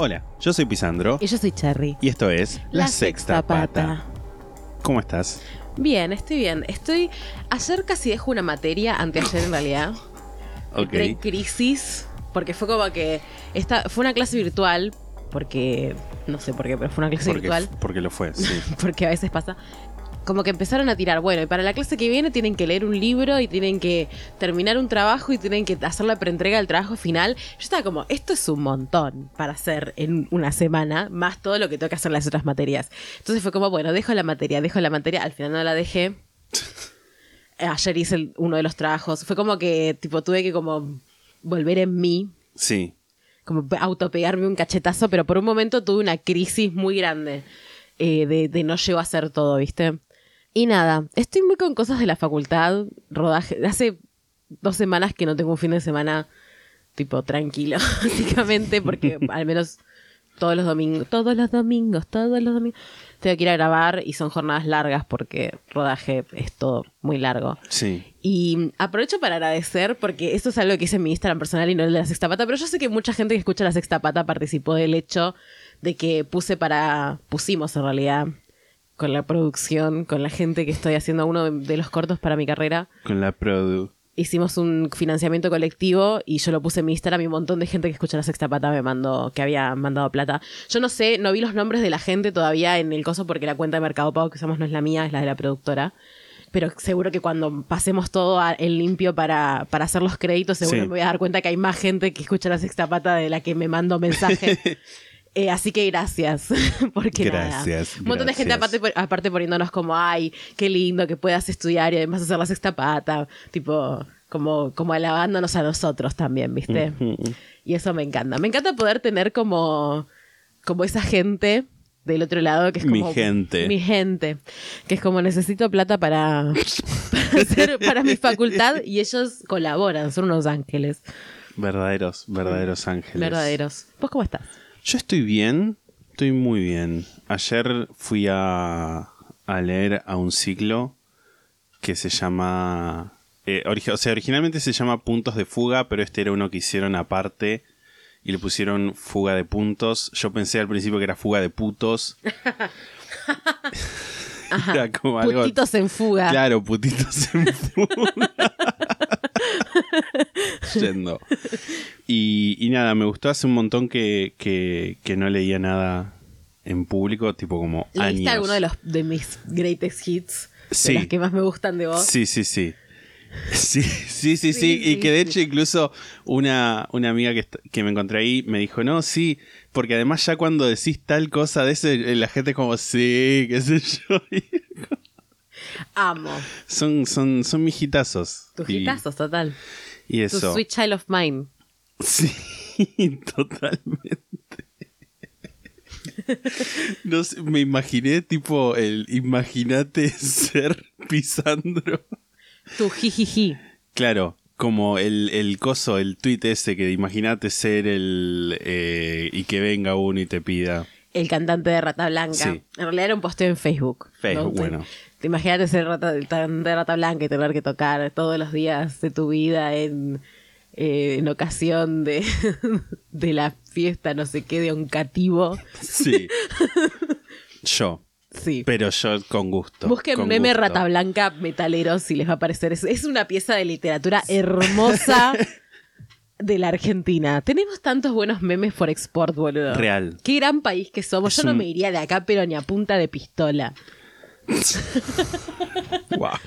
Hola, yo soy Pisandro Y yo soy Cherry. y esto es La, Sexta Pata. ¿Cómo estás? Bien, estoy bien. Estoy. Ayer casi dejo una materia, anteayer en realidad. Entré en Ok. crisis. Porque fue como que. Esta, fue una clase virtual. Porque. No sé por qué, pero fue una clase Porque, virtual. porque lo fue, sí. Porque a veces pasa. Como que empezaron a tirar, bueno, y para la clase que viene tienen que leer un libro y tienen que terminar un trabajo y tienen que hacer la preentrega del trabajo final. Yo estaba como, esto es un montón para hacer en una semana, más todo lo que tengo que hacer en las otras materias. Entonces fue como, bueno, dejo la materia, dejo la materia, al final no la dejé. Ayer hice el- uno de los trabajos. Fue como que, tipo, tuve que como volver en mí, Sí. como pe- autopegarme un cachetazo, pero por un momento tuve una crisis muy grande eh, de, de no llego a hacer todo, ¿viste? Y nada, estoy muy con cosas de la facultad, rodaje. Hace dos semanas que no tengo un fin de semana tipo tranquilo, básicamente, porque al menos todos los domingos, todos los domingos, todos los domingos, tengo que ir a grabar y son jornadas largas porque rodaje es todo muy largo. Sí. Y aprovecho para agradecer, porque esto es algo que hice en mi Instagram personal y no el de la Sexta Pata, pero yo sé que mucha gente que escucha la Sexta Pata participó del hecho de que puse para, pusimos en realidad, con la producción, con la gente que estoy haciendo uno de, los cortos para mi carrera, Con la produ. hicimos un financiamiento colectivo y yo lo puse en mi Instagram y un montón de gente que escucha la Sexta Pata me mandó, que había mandado plata. Yo no sé, no vi los nombres de la gente todavía en el coso porque la cuenta de Mercado Pago que usamos no es la mía, es la de la productora. Pero seguro que cuando pasemos todo en limpio para, para hacer los créditos, seguro Sí. me voy a dar cuenta que hay más gente que escucha la sexta pata de la que me mando mensajes. Eh, así que gracias. Porque nada. Gracias, Un montón de gente aparte, aparte poniéndonos como, ay, qué lindo que puedas estudiar y además hacer la sexta pata. Tipo, como, como alabándonos a nosotros también, ¿viste? Y eso me encanta. Me encanta poder tener como, como esa gente del otro lado que es Mi como gente. mi gente que es como necesito plata para para, hacer- para mi facultad y ellos colaboran son unos ángeles Verdaderos, verdaderos ángeles. verdaderos vos cómo estás Yo estoy bien, estoy muy bien. Ayer fui a, a leer a un ciclo que se llama... eh, o sea, originalmente se llama Puntos de Fuga, pero este era uno que hicieron aparte y le pusieron Fuga de Puntos. Yo pensé al principio que era Fuga de Putos. Era como algo... putitos en fuga Claro, putitos en fuga. Yendo. Y, y nada, me gustó hace un montón que, que, que no leía nada en público, tipo como leíste años. alguno de los de mis greatest hits Sí. de las que más me gustan de vos Sí, sí, sí. Sí, sí, sí, sí, Sí, Y sí, que de hecho incluso una, una amiga que, que me encontré ahí me dijo, no, sí, porque además ya cuando decís tal cosa de ese, eh, la gente es como, sí, qué sé yo. Amo son, son, son mis hitazos. tus Y- hitazos total Y tu eso. sweet child of mine Sí, totalmente. No sé, me imaginé tipo el imagínate ser Pisandro. tu jijiji Claro, como el, el coso, el tweet ese que imagínate ser el eh, y que venga uno y te pida. el cantante de Rata Blanca. Sí. En realidad era un posteo en Facebook. Facebook, bueno. Te imaginas ser rata, de Rata Blanca y tener que tocar todos los días de tu vida en, eh, en ocasión de, de la fiesta, no sé qué, de un cativo. Sí. Yo, Sí. pero yo con gusto. Busquen con meme gusto. Rata Blanca metalero si les va a parecer. Es, es una pieza de literatura hermosa de la Argentina. Tenemos tantos buenos memes por export, boludo. Real. Qué gran país que somos. Es Yo no un- me iría de acá, pero ni a punta de pistola. Guau.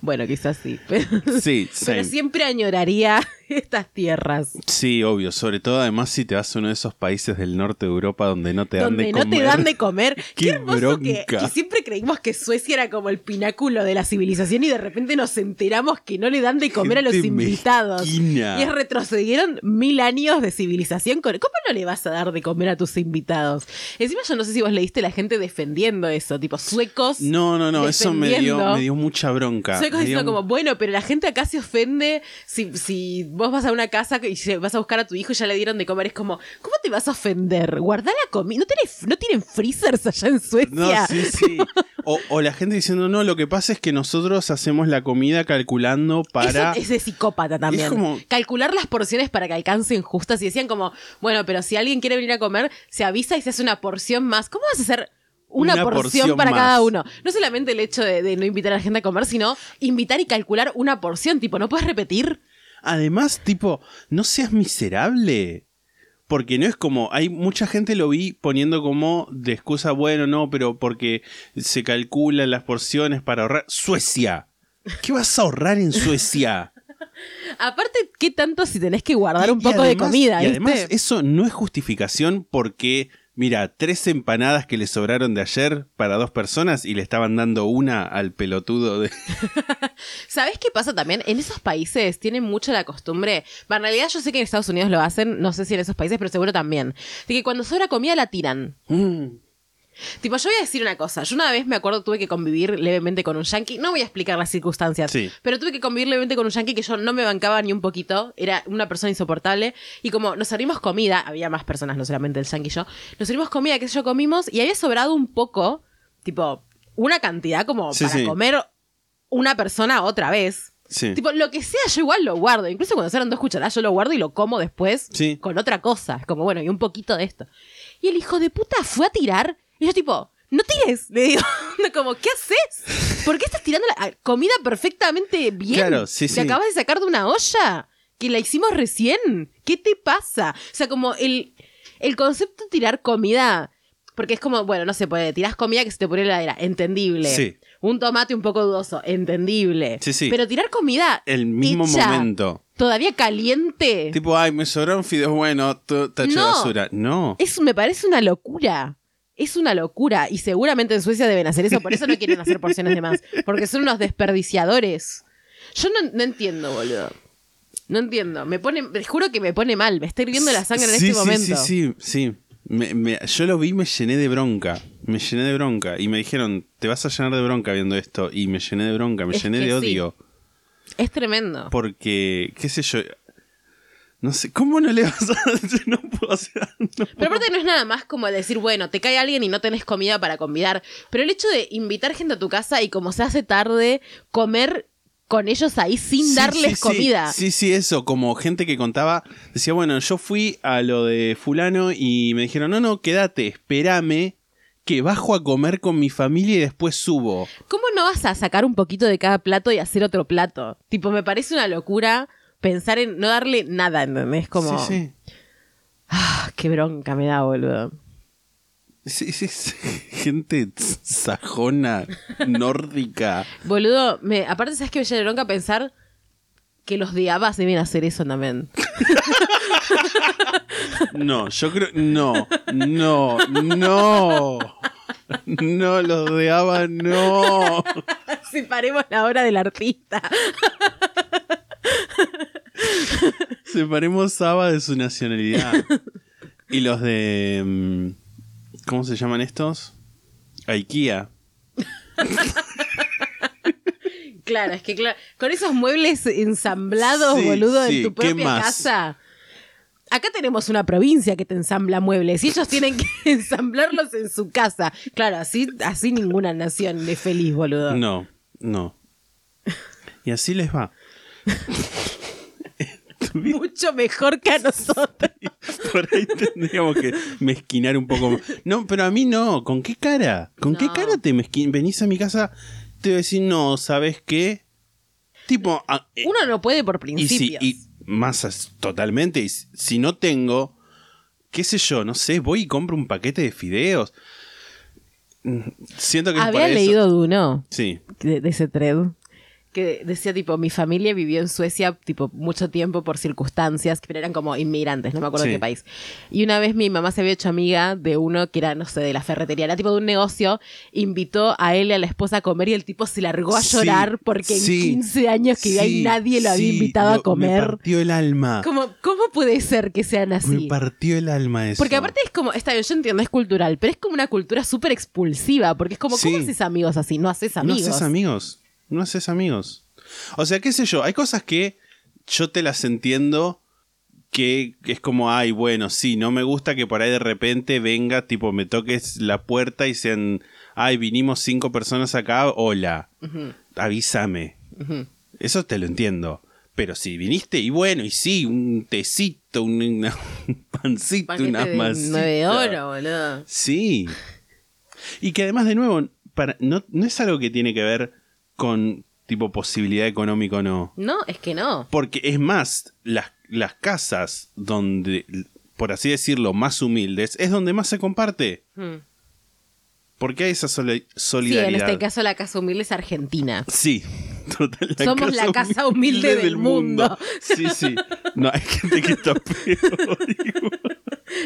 Bueno, quizás sí. Pero, Sí, pero siempre añoraría estas tierras. Sí, obvio. Sobre todo, además, si te vas a uno de esos países del norte de Europa donde no te dan donde de no comer. te dan de comer. Qué, Qué hermoso que, siempre creímos que Suecia era como el pináculo de la civilización y de repente nos enteramos que no le dan de comer a los invitados. mezquina. Y retrocedieron mil años de civilización. con- ¿Cómo no le vas a dar de comer a tus invitados? Encima yo no sé si vos leíste la gente defendiendo eso, tipo suecos. No, no, no. Eso me dio, me dio mucha bronca. Suecos diciendo como, bueno, pero la gente acá se ofende si, si vos vas a una casa y vas a buscar a tu hijo y ya le dieron de comer. Es como, ¿cómo te vas a ofender? Guardá la comida. ¿No, tenés- ¿No tienen freezers allá en No, Suecia? sí, sí. O, o la gente diciendo, no, lo que pasa es que nosotros hacemos la comida calculando para... Eso es de psicópata también. Es como- Calcular las porciones para que alcancen justas. Y decían como, bueno, pero si alguien quiere venir a comer, se avisa y se hace una porción más. ¿Cómo vas a hacer una, Una porción, porción para más. cada uno? No solamente el hecho de, de no invitar a la gente a comer, sino invitar y calcular una porción. Tipo, ¿no puedes repetir? Además, tipo, no seas miserable. Porque no es como, hay mucha gente lo vi poniendo como de excusa, bueno, no, pero porque se calculan las porciones para ahorrar. Suecia. ¿Qué vas a ahorrar en Suecia? Aparte, ¿qué tanto si tenés que guardar Y- un poco de comida? Y ¿viste? además, eso no es justificación porque, mira, tres empanadas que le sobraron de ayer para dos personas y le estaban dando una al pelotudo de. ¿Sabés qué pasa también? En esos países tienen mucho la costumbre. En realidad, yo sé que en Estados Unidos lo hacen, no sé si en esos países, pero seguro también. De que cuando sobra comida la tiran. Mm. Tipo, yo voy a decir una cosa. Yo una vez me acuerdo tuve que convivir levemente con un yankee. No voy a explicar las circunstancias. Sí. Pero tuve que convivir levemente con un yankee que yo no me bancaba ni un poquito. Era una persona insoportable. Y como nos servimos comida, había más personas, no solamente el yankee y yo. Nos servimos comida, que yo comimos, y había sobrado un poco, tipo, una cantidad como Sí, para sí. comer una persona otra vez. Sí. Tipo, lo que sea, yo igual lo guardo. Incluso cuando eran dos cucharadas, yo lo guardo y lo como después Sí. con otra cosa. Como, bueno, y un poquito de esto. Y el hijo de puta fue a tirar. Y yo, tipo, no tires. Le digo, como, ¿qué haces? ¿Por qué estás tirando la comida perfectamente bien? Claro, sí, Te sí. acabas de sacar de una olla que la hicimos recién. ¿Qué te pasa? O sea, como el, el concepto de tirar comida. Porque es como, bueno, no se puede. Tirás comida que se te pone en la heladera. Entendible. Sí. Un tomate un poco dudoso. Entendible. Sí, sí. Pero tirar comida. El mismo hecha, momento. Todavía caliente. Tipo, ay, me sobraron fideos, bueno, tacho de No. basura. No. Es, me parece una locura. Es una locura. Y seguramente en Suecia deben hacer eso. Por eso no quieren hacer porciones de más. Porque son unos desperdiciadores. Yo no, no entiendo, boludo. No entiendo. Me pone, te juro que me pone mal. Me está hirviendo la sangre en Sí, este sí, momento. Sí, sí, sí. Me- me- yo lo vi y me llené de bronca. Me llené de bronca. Y me dijeron, te vas a llenar de bronca viendo esto. Y me llené de bronca, me Es llené de sí. odio. Es tremendo. Porque, qué sé yo. No sé, ¿cómo no le vas a no puedo, o sea, no Pero aparte no es nada más como decir, bueno, te cae alguien y no tenés comida para convidar. Pero el hecho de invitar gente a tu casa y como se hace tarde, comer con ellos ahí sin Sí, darles sí, sí. comida. Sí, sí, eso, como gente que contaba, decía, bueno, yo fui a lo de fulano y me dijeron, no, no, quédate, espérame, que bajo a comer con mi familia y después subo. ¿Cómo no vas a sacar un poquito de cada plato y hacer otro plato? Tipo, me parece una locura pensar en no darle nada, ¿entendés? Como, Sí, sí. Ah, qué bronca me da, boludo. Sí, sí, sí. Gente sajona, nórdica. Boludo, me, aparte, ¿sabes qué me llena de bronca pensar que los de Abbas deben hacer eso también? No, yo creo. No, no, no. No, los de ABBA, no. Separemos la obra del artista. Separemos ABBA de su nacionalidad. Y los de. mm, ¿Cómo se llaman estos? IKEA. Claro, es que claro, con esos muebles ensamblados, Sí, boludo, sí, en tu ¿qué propia más? casa. Acá tenemos una provincia que te ensambla muebles y ellos tienen que ensamblarlos en su casa. Claro, así, así ninguna nación es feliz, boludo. No, no. Y así les va. Mucho mejor que a nosotros. Por ahí tendríamos que mezquinar un poco más. No, pero a mí no. ¿Con qué cara? ¿Con qué cara te mezquin? Venís a mi casa, te voy a decir, no, ¿sabes qué? Tipo, ah, eh, Uno no puede por y si, principios. y más totalmente, y si no tengo, qué sé yo, no sé, voy y compro un paquete de fideos. Mm, Siento que Había eso. leído de uno, Sí. de, de ese thread, que decía tipo, mi familia vivió en Suecia tipo mucho tiempo por circunstancias, pero eran como inmigrantes, no me acuerdo Sí. qué país. Y una vez mi mamá se había hecho amiga de uno que era, no sé, de la ferretería, era tipo de un negocio, invitó a él y a la esposa a comer y el tipo se largó a Sí, llorar porque sí, en 15 años que y nadie lo había invitado lo- a comer. Me partió el alma. Como, ¿Cómo puede ser que sean así? Me partió el alma eso. Porque aparte es como, está bien, yo entiendo, es cultural, pero es como una cultura súper expulsiva, porque es como, ¿cómo haces amigos así? No haces amigos. No haces amigos. No haces amigos. O sea, qué sé yo, hay cosas que yo te las entiendo que es como, ay, bueno, sí, no me gusta que por ahí de repente venga, tipo, me toques la puerta y sean, ay, vinimos cinco personas acá, hola, avísame. Eso te lo entiendo. Pero si viniste y bueno, y sí, un tecito, un, una- un pancito, Paquete una masita. nueve oro, boludo. Sí. Y que además, de nuevo, para, no, no es algo que tiene que ver con tipo posibilidad económica o no. No, es que no. Porque es más, las, las casas donde, por así decirlo, más humildes, es donde más se comparte. Hmm. Porque hay esa soli- Sí, en solidaridad. este caso la casa humilde es Argentina. Sí, total. Somos la casa humilde del mundo. Sí, sí. No, hay gente que está peor. digo.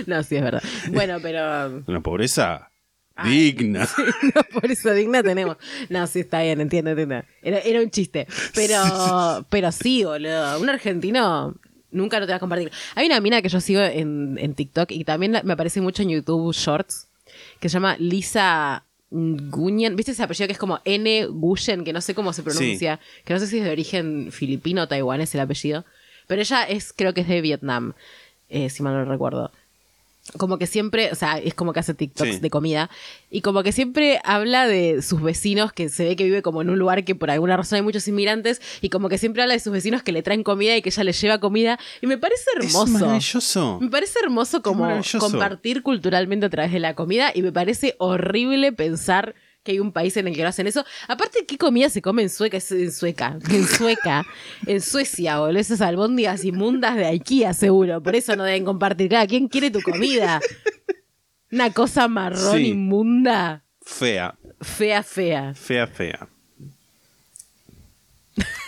No, sí, es verdad. Bueno, pero Una pobreza Ay, digna. no, por eso digna tenemos. No, sí, está bien, entiendo, entiendo. Era, era un chiste. Pero, pero sí, boludo. Un argentino nunca lo te va a compartir. Hay una mina que yo sigo en, en TikTok y también la- me aparece mucho en YouTube Shorts que se llama Lisa Nguyen. ¿Viste ese apellido que es como N. Guyen? Que no sé cómo se pronuncia. Que no sé si es de origen filipino o taiwanés el apellido. Pero ella es, creo que es de Vietnam, eh, si mal no recuerdo como que siempre, o sea, es como que hace TikToks Sí. de comida y como que siempre habla de sus vecinos que se ve que vive como en un lugar que por alguna razón hay muchos inmigrantes y como que siempre habla de sus vecinos que le traen comida y que ella les lleva comida y me parece hermoso. Es maravilloso. Me parece hermoso como compartir culturalmente a través de la comida y me parece horrible pensar que hay un país en el que no hacen eso. Aparte, ¿qué comida se come en Sueca? En Sueca. En Sueca. en Suecia, boludo. Esas albóndigas inmundas de IKEA, seguro. Por eso no deben compartir. Claro, ¿quién quiere tu comida? Una cosa marrón Sí. inmunda. Fea. Fea, fea. Fea, fea.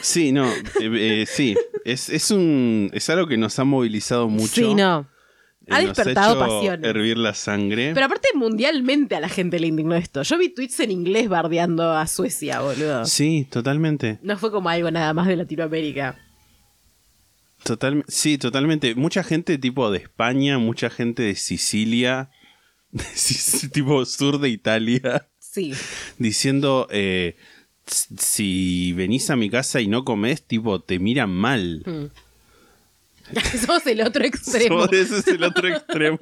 Sí, no, eh, eh, sí, es, es un es algo que nos ha movilizado mucho. Sí, no. Ha nos despertado hecho pasiones. Hervir la sangre. Pero aparte, mundialmente a la gente le indignó esto. Yo vi tweets en inglés bardeando a Suecia, boludo. Sí, totalmente. No fue como algo nada más de Latinoamérica. Total, sí, totalmente. Mucha gente tipo de España, mucha gente de Sicilia, de tipo sur de Italia, Sí. diciendo eh, si venís a mi casa y no comés, tipo te miran mal. Sos el otro extremo. So- ese es el otro extremo.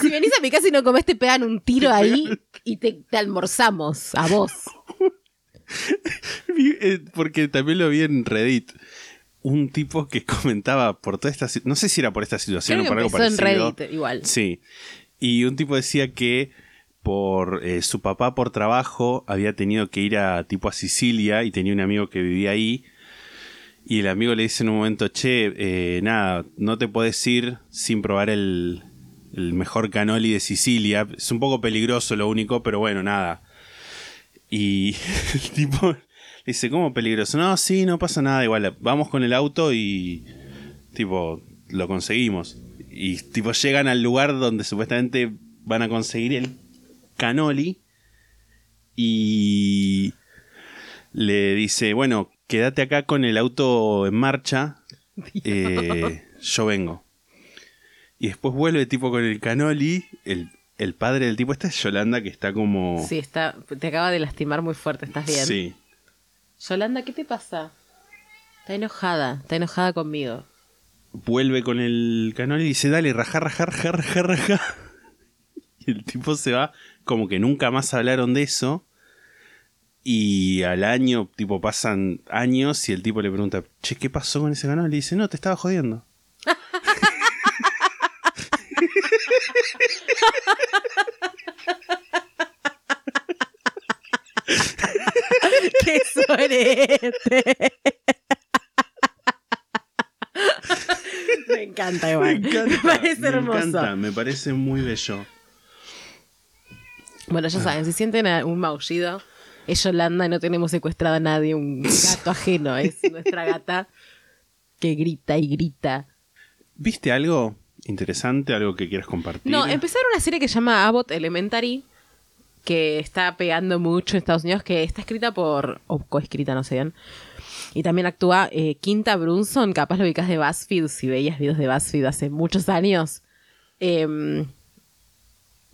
Si venís a mi casa y no comés, te pegan un tiro ahí y te, te almorzamos a vos. Eh, Porque también lo vi en Reddit. Un tipo que comentaba por toda esta no sé si era por esta situación Creo o por algo empezó en parecido. Reddit igual. Sí. Y un tipo decía que por eh, su papá por trabajo había tenido que ir a tipo a Sicilia y tenía un amigo que vivía ahí. Y el amigo le dice en un momento, che, eh, nada, no te puedes ir sin probar el, el mejor canoli de Sicilia. Es un poco peligroso lo único, pero bueno, nada. Y el tipo le dice, ¿cómo peligroso? No, sí, no pasa nada, igual, vamos con el auto y tipo, lo conseguimos. Y tipo llegan al lugar donde supuestamente van a conseguir el canoli y le dice, bueno, quédate acá con el auto en marcha, eh, yo vengo. Y después vuelve tipo con el canoli, el, el padre del tipo, esta es Yolanda que está como... Sí, está, te acaba de lastimar muy fuerte, ¿estás bien? Sí. Yolanda, ¿qué te pasa? Está enojada, está enojada conmigo. vuelve con el canoli y dice, dale, raja, raja, raja, raja, raja. Y el tipo se va, como que nunca más hablaron de eso. Y al año, tipo, pasan años y el tipo le pregunta, che, ¿qué pasó con ese canoli? Y dice, no, te estaba jodiendo. ¡Qué sorete! Me encanta igual. Me encanta. Me parece me hermoso. encanta, me parece muy bello. Bueno, ya saben, si sienten un maullido, es Yolanda, no tenemos secuestrado a nadie, un gato ajeno, es nuestra gata que grita y grita. ¿Viste algo interesante, algo que quieras compartir? No, ver una serie que se llama Abbott Elementary, que está pegando mucho en Estados Unidos, que está escrita por, o coescrita, no sé bien. Y también actúa eh, Quinta Brunson, capaz lo ubicas de BuzzFeed, si veías videos de BuzzFeed hace muchos años. Em,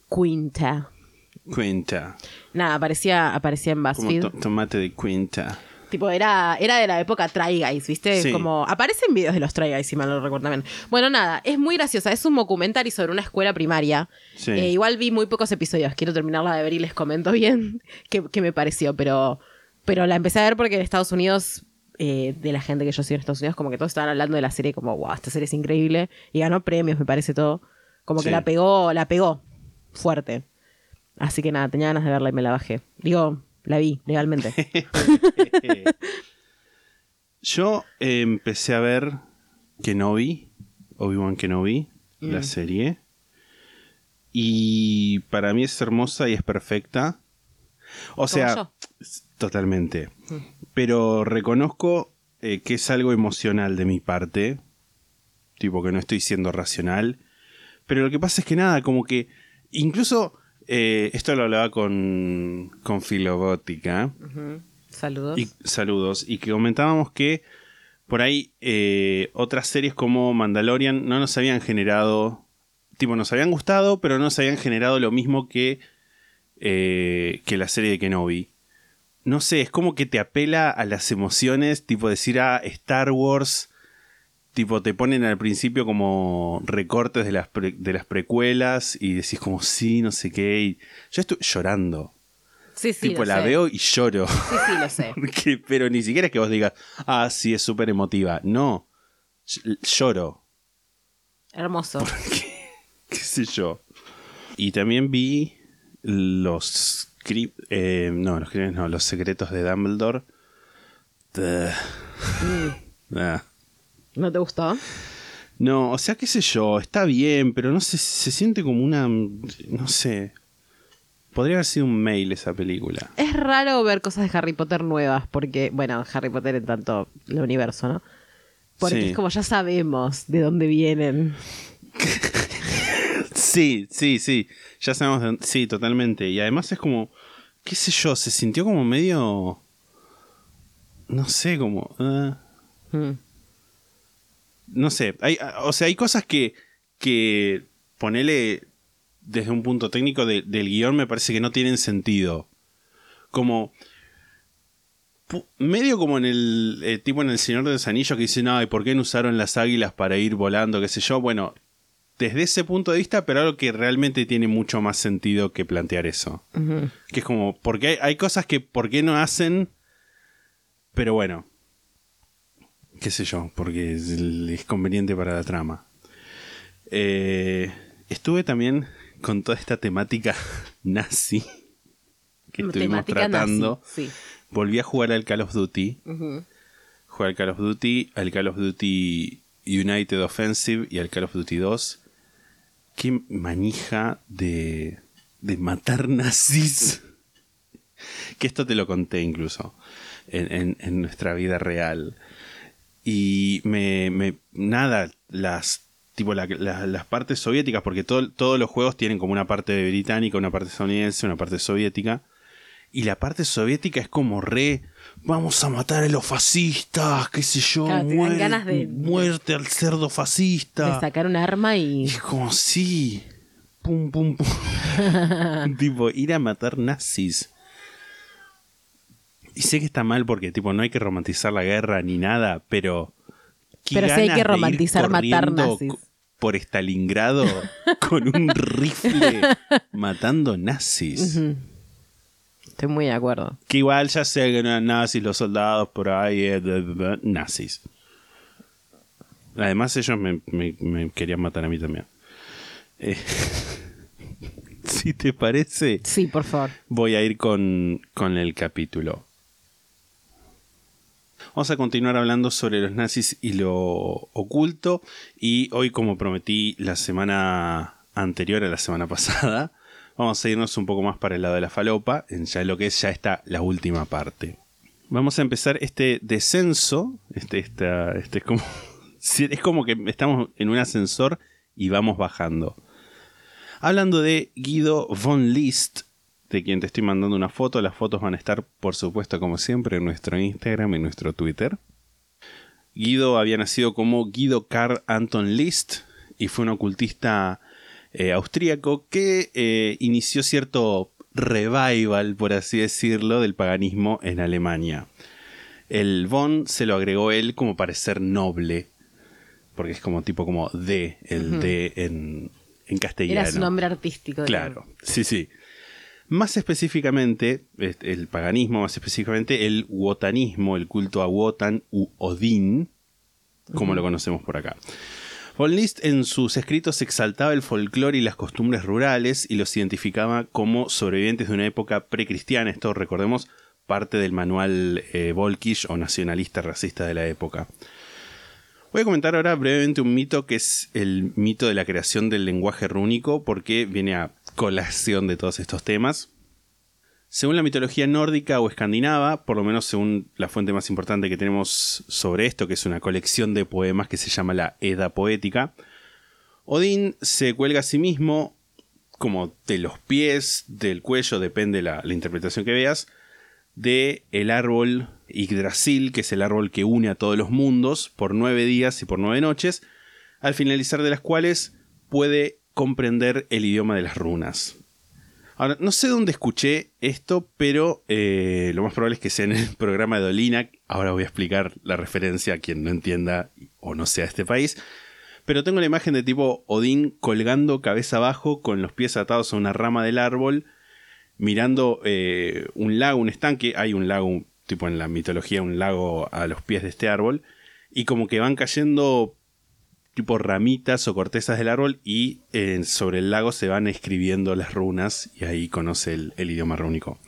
Quinta. Cuenta. Nada, aparecía, aparecía en Como BuzzFeed. to- tomate de cuenta. Tipo, era, era de la época Try Guys, ¿viste? Sí. Como aparecen videos de los Try Guys, si mal no recuerdo también. Bueno, nada, es muy graciosa. Es un documentary sobre una escuela primaria. Sí. Eh, igual vi muy pocos episodios. Quiero terminarla de ver y les comento bien qué, qué me pareció. Pero, pero la empecé a ver porque en Estados Unidos, eh, de la gente que yo sigo en Estados Unidos, como que todos estaban hablando de la serie como, wow, esta serie es increíble. Y ganó premios, me parece todo. Como que la pegó, la pegó fuerte. Así que nada, tenía ganas de verla y me la bajé. Digo, la vi legalmente. Yo eh, empecé a ver Kenobi, Obi-Wan Kenobi, Mm. la serie. Y para mí es hermosa y es perfecta. O sea, yo. totalmente. Pero reconozco eh, que es algo emocional de mi parte. Tipo que no estoy siendo racional. Pero lo que pasa es que nada, como que incluso eh, esto lo hablaba con, con Filobótica. Saludos. Y, saludos. Y que comentábamos que por ahí eh, otras series como Mandalorian no nos habían generado. Tipo, nos habían gustado, pero no nos habían generado lo mismo que, eh, que la serie de Kenobi. No sé, es como que te apela a las emociones, tipo decir a Star Wars. Tipo, te ponen al principio como recortes de las, pre- de las precuelas y decís como sí, no sé qué. Y yo estoy llorando. sí, sí, tipo, la sé. veo y lloro. Sí, sí, lo sé. Porque- pero ni siquiera es que vos digas, ah, sí, es súper emotiva. No, Ll- lloro. Hermoso. ¿Qué sé yo? Y también vi los eh, no, los no, los secretos de Dumbledore. Duh. Ah. ¿No te gustó? No, o sea, qué sé yo, está bien, pero no sé, se siente como una, no sé. Podría haber sido un mail esa película. Es raro ver cosas de Harry Potter nuevas, porque, bueno, Harry Potter en tanto el universo, ¿no? Porque Sí. es como ya sabemos de dónde vienen. Sí, sí, sí. Ya sabemos. de dónde- sí, totalmente. Y además es como. ¿Qué sé yo? Se sintió como medio. No sé, como. ah, Mm. No sé. Hay, ah, o sea, hay cosas que. que ponele. Desde un punto técnico de- del guion me parece que no tienen sentido. Como. Medio como en el. eh, tipo en El Señor de los Anillos que dicen, ay, ¿por qué no usaron las águilas para ir volando? qué sé yo. Bueno, desde ese punto de vista, pero algo que realmente tiene mucho más sentido que plantear eso. Que es como, porque hay, hay cosas que, ¿por qué no hacen? Pero bueno, qué sé yo, porque es, es conveniente para la trama. Eh, estuve también con toda esta temática nazi que estuvimos Temática tratando. nazi, Sí. Volví a jugar al Call of Duty. Ujú. Jugué al Call of Duty, al Call of Duty United Offensive y al Call of Duty 2. Qué manija de, de matar nazis. que esto te lo conté incluso en, en- en nuestra vida real. Y me, me- nada, las tipo la- la- las partes soviéticas, porque todo- todos los juegos tienen como una parte británica, una parte estadounidense, una parte soviética. Y la parte soviética es como re. Vamos a matar a los fascistas, qué sé yo. Claro, te dan muer- ganas de- muerte al cerdo fascista. De sacar un arma y. Y es como, sí. Pum, pum, pum. tipo, ir a matar nazis. Y sé que está mal porque, tipo, no hay que romantizar la guerra ni nada, pero. Pero sí hay que romantizar matar nazis. Por Stalingrado con un rifle matando nazis. Estoy muy de acuerdo. Que igual ya sé que no eran nazis los soldados por ahí, eh, nazis. Además ellos me, me- me querían matar a mí también. Eh, si te parece, Sí, por favor. voy a ir con, con el capítulo. Vamos a continuar hablando sobre los nazis y lo oculto. Y hoy, como prometí la semana anterior a la semana pasada, Vamos a irnos un poco más para el lado de la falopa, en ya lo que es ya está la última parte. Vamos a empezar este descenso. Este, este es como. Es como que estamos en un ascensor y vamos bajando. Hablando de Guido von List, de quien te estoy mandando una foto. Las fotos van a estar, por supuesto, como siempre, en nuestro Instagram y en nuestro Twitter. Guido había nacido como Guido Karl Anton List y fue un ocultista eh, austríaco que eh, inició cierto revival, por así decirlo, del paganismo en Alemania. El von se lo agregó él como para ser noble, porque es como tipo como de, el de en, en castellano. Era su nombre artístico. Claro, sí, sí. Más específicamente, el paganismo, más específicamente el wotanismo, el culto a Wotan u Odín, como lo conocemos por acá. Von List en sus escritos exaltaba el folclore y las costumbres rurales y los identificaba como sobrevivientes de una época precristiana. Esto, recordemos, parte del manual eh, Volkisch o nacionalista racista de la época. Voy a comentar ahora brevemente un mito que es el mito de la creación del lenguaje rúnico, porque viene a colación de todos estos temas. Según la mitología nórdica o escandinava, por lo menos según la fuente más importante que tenemos sobre esto, que es una colección de poemas que se llama la Edda Poética, Odín se cuelga a sí mismo como de los pies, del cuello, depende la, la interpretación que veas, de el árbol Yggdrasil, que es el árbol que une a todos los mundos por nueve días y por nueve noches, al finalizar de las cuales puede comprender el idioma de las runas. Ahora, no sé dónde escuché esto, pero eh, lo más probable es que sea en el programa de Dolina. Ahora voy a explicar la referencia a quien no entienda o no sea este país. Pero tengo la imagen de tipo Odín colgando cabeza abajo con los pies atados a una rama del árbol, mirando eh, un lago, un estanque. Hay un lago, tipo en la mitología, un lago a los pies de este árbol. Y como que van cayendo tipo ramitas o cortezas del árbol y eh, sobre el lago se van escribiendo las runas y ahí conoce el, el idioma rúnico.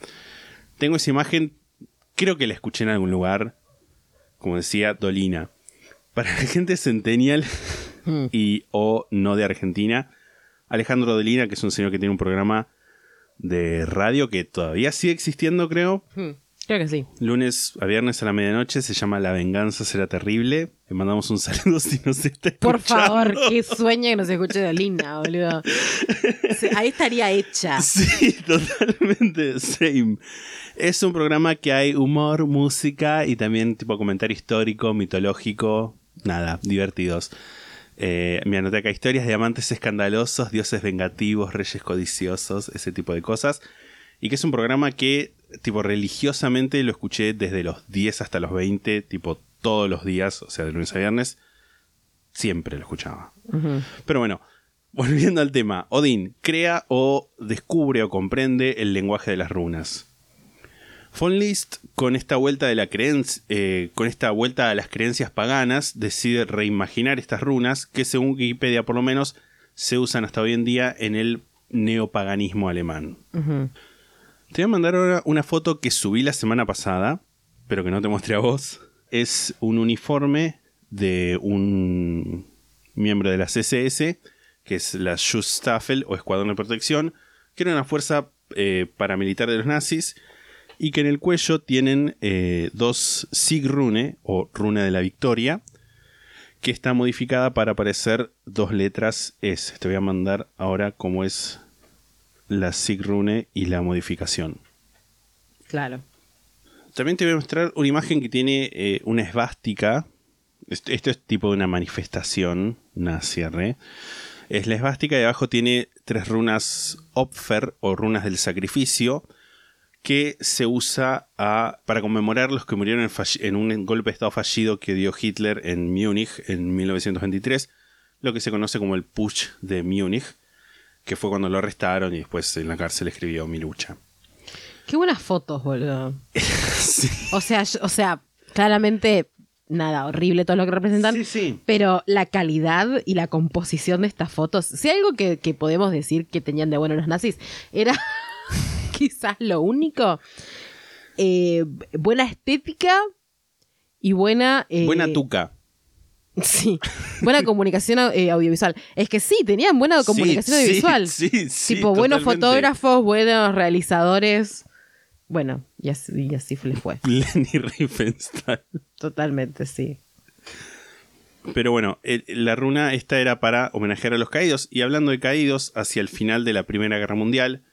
Tengo esa imagen, creo que la escuché en algún lugar, como decía, Dolina. Para la gente centennial y o no de Argentina, Alejandro Dolina, que es un señor que tiene un programa de radio que todavía sigue existiendo, creo, Hmm, Creo que sí. lunes a viernes a la medianoche, se llama La venganza será terrible. Le mandamos un saludo si nos está Por escuchando. favor, qué sueño que nos escuche de Lina, boludo. Ahí estaría hecha. Sí, totalmente, same. Es un programa que hay humor, música y también tipo comentario histórico, mitológico, nada, divertidos. Eh, me anoté acá historias de amantes escandalosos, dioses vengativos, reyes codiciosos, ese tipo de cosas. Y que es un programa que, tipo, religiosamente lo escuché desde los 10 hasta los 20, tipo, todos los días, o sea, de lunes a viernes. Siempre lo escuchaba. Pero bueno, volviendo al tema, Odín crea o descubre o comprende el lenguaje de las runas. Von List, con esta vuelta de la creencia, eh, con esta vuelta a las creencias paganas, decide reimaginar estas runas que, según Wikipedia por lo menos, se usan hasta hoy en día en el neopaganismo alemán. Te voy a mandar ahora una foto que subí la semana pasada, pero que no te mostré a vos. Es un uniforme de un miembro de la CSS, que es la Schutzstaffel o Escuadrón de Protección, que era una fuerza eh, paramilitar de los nazis, y que en el cuello tienen eh, dos Sigrune, o runa de la victoria, que está modificada para aparecer dos letras S. Te voy a mandar ahora cómo es la Sigrune y la modificación. Claro. También te voy a mostrar una imagen que tiene eh, una esvástica. Esto, esto es tipo de una manifestación, una cierre. Es la esvástica y abajo tiene tres runas Opfer o runas del sacrificio que se usa a- para conmemorar los que murieron en un golpe de estado fallido que dio Hitler en Múnich en 1923, lo que se conoce como el Putsch de Múnich, que fue cuando lo arrestaron y después en la cárcel escribió Mi lucha. Qué buenas fotos, boludo. O sea, o sea, claramente nada, horrible todo lo que representan. Sí, sí. Pero la calidad y la composición de estas fotos, si hay algo que, que podemos decir que tenían de bueno los nazis, era quizás lo único. eh, buena estética y buena. eh, Buena tuca. Sí, buena comunicación eh, audiovisual. Es que sí, tenían buena comunicación Sí, audiovisual. Sí, sí, sí, tipo, buenos totalmente. fotógrafos, buenos realizadores. Bueno, y así, y así les fue. Lenny Riefenstahl. Totalmente, sí. Pero bueno, el- la runa esta era para homenajear a los caídos. Y hablando de caídos, hacia el final de la Primera Guerra Mundial,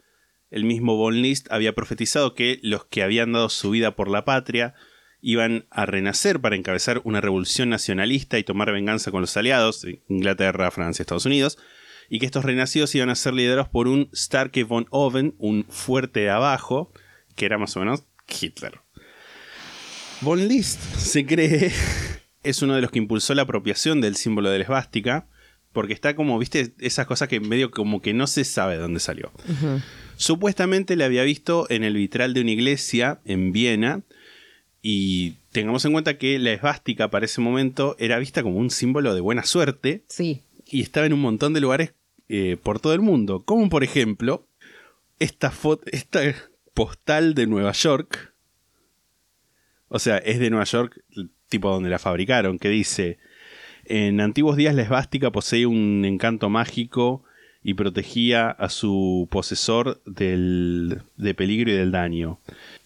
el mismo Von List había profetizado que los que habían dado su vida por la patria iban a renacer para encabezar una revolución nacionalista y tomar venganza con los aliados, Inglaterra, Francia, Estados Unidos, y que estos renacidos iban a ser liderados por un Starke von Oven, un fuerte de abajo, que era más o menos Hitler. Von List se cree es uno de los que impulsó la apropiación del símbolo de la esvástica, porque está como, viste, esas cosas que medio como que no se sabe de dónde salió. Supuestamente le había visto en el vitral de una iglesia en Viena, y tengamos en cuenta que la esvástica para ese momento era vista como un símbolo de buena suerte, Sí. y estaba en un montón de lugares eh, por todo el mundo, como por ejemplo esta foto, esta postal de Nueva York, o sea, es de Nueva York, tipo donde la fabricaron, que dice, en antiguos días la esvástica poseía un encanto mágico y protegía a su posesor del de peligro y del daño.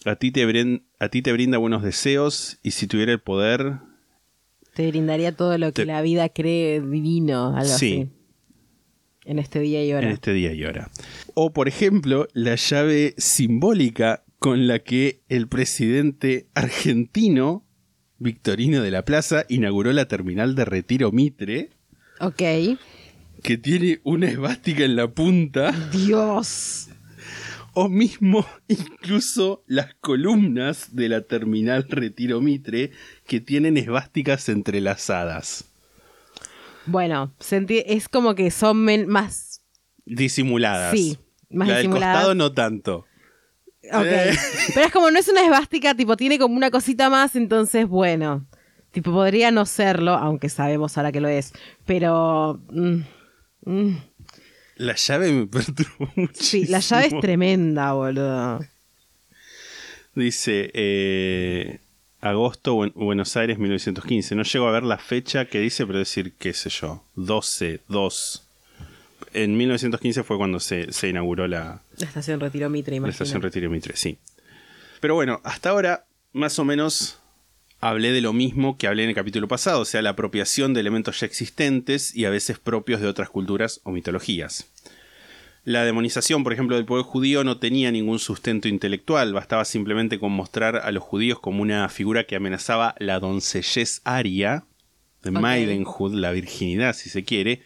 A ti, te brin- a ti te brinda buenos deseos y si tuviera el poder, Te brindaría todo lo que Te- la vida cree divino, algo Sí. así. En este día y hora. en este día y hora. O, por ejemplo, la llave simbólica con la que el presidente argentino, Victorino de la Plaza, inauguró la terminal de Retiro Mitre, Ok. que tiene una esvástica en la punta, Dios. o mismo incluso las columnas de la terminal Retiro Mitre, que tienen esvásticas entrelazadas, Bueno, sentí- es como que son men- más. disimuladas. Sí, más la del disimuladas. costado no tanto. Ok. Eh. Pero es como no es una esvástica, tipo, tiene como una cosita más, entonces, bueno. Tipo, podría no serlo, aunque sabemos ahora que lo es. Pero. mm, mm, La llave me perturbó muchísimo. sí, la llave es tremenda, boludo. Dice eh, agosto, Buen- Buenos Aires, 1915. No llego a ver la fecha que dice, pero decir, qué sé yo, 12, 2. En 1915 fue cuando se, se inauguró la, La estación Retiro Mitre, la imagino. estación Retiro Mitre, sí. Pero bueno, hasta ahora, más o menos, hablé de lo mismo que hablé en el capítulo pasado, o sea, la apropiación de elementos ya existentes y a veces propios de otras culturas o mitologías. La demonización, por ejemplo, del pueblo judío no tenía ningún sustento intelectual, bastaba simplemente con mostrar a los judíos como una figura que amenazaba la doncellez aria, de maidenhood, la virginidad si se quiere,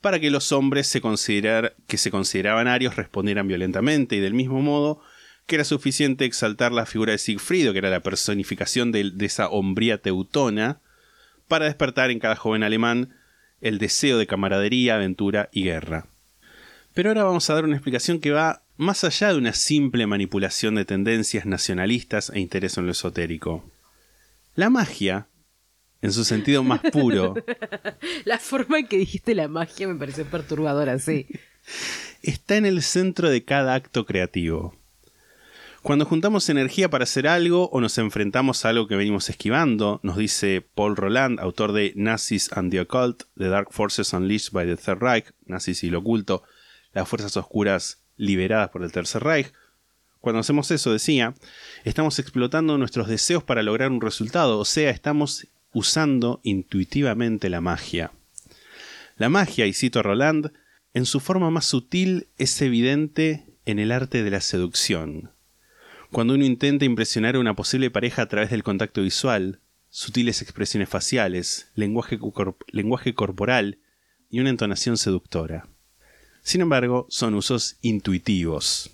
para que los hombres se considerar, que se consideraban arios respondieran violentamente y del mismo modo que era suficiente exaltar la figura de Sigfrido, que era la personificación de, de esa hombría teutona, para despertar en cada joven alemán el deseo de camaradería, aventura y guerra. Pero ahora vamos a dar una explicación que va más allá de una simple manipulación de tendencias nacionalistas e interés en lo esotérico. La magia, en su sentido más puro, La forma en que dijiste la magia me pareció perturbadora, sí. está en el centro de cada acto creativo. Cuando juntamos energía para hacer algo o nos enfrentamos a algo que venimos esquivando, nos dice Paul Roland, autor de Nazis and the Occult, The Dark Forces Unleashed by the Third Reich, Nazis y lo oculto, las fuerzas oscuras liberadas por el Tercer Reich. Cuando hacemos eso, decía, estamos explotando nuestros deseos para lograr un resultado, o sea, estamos usando intuitivamente la magia. La magia, y cito a Roland, en su forma más sutil es evidente en el arte de la seducción. Cuando uno intenta impresionar a una posible pareja a través del contacto visual, sutiles expresiones faciales, lenguaje, lenguaje corporal y una entonación seductora. Sin embargo, son usos intuitivos.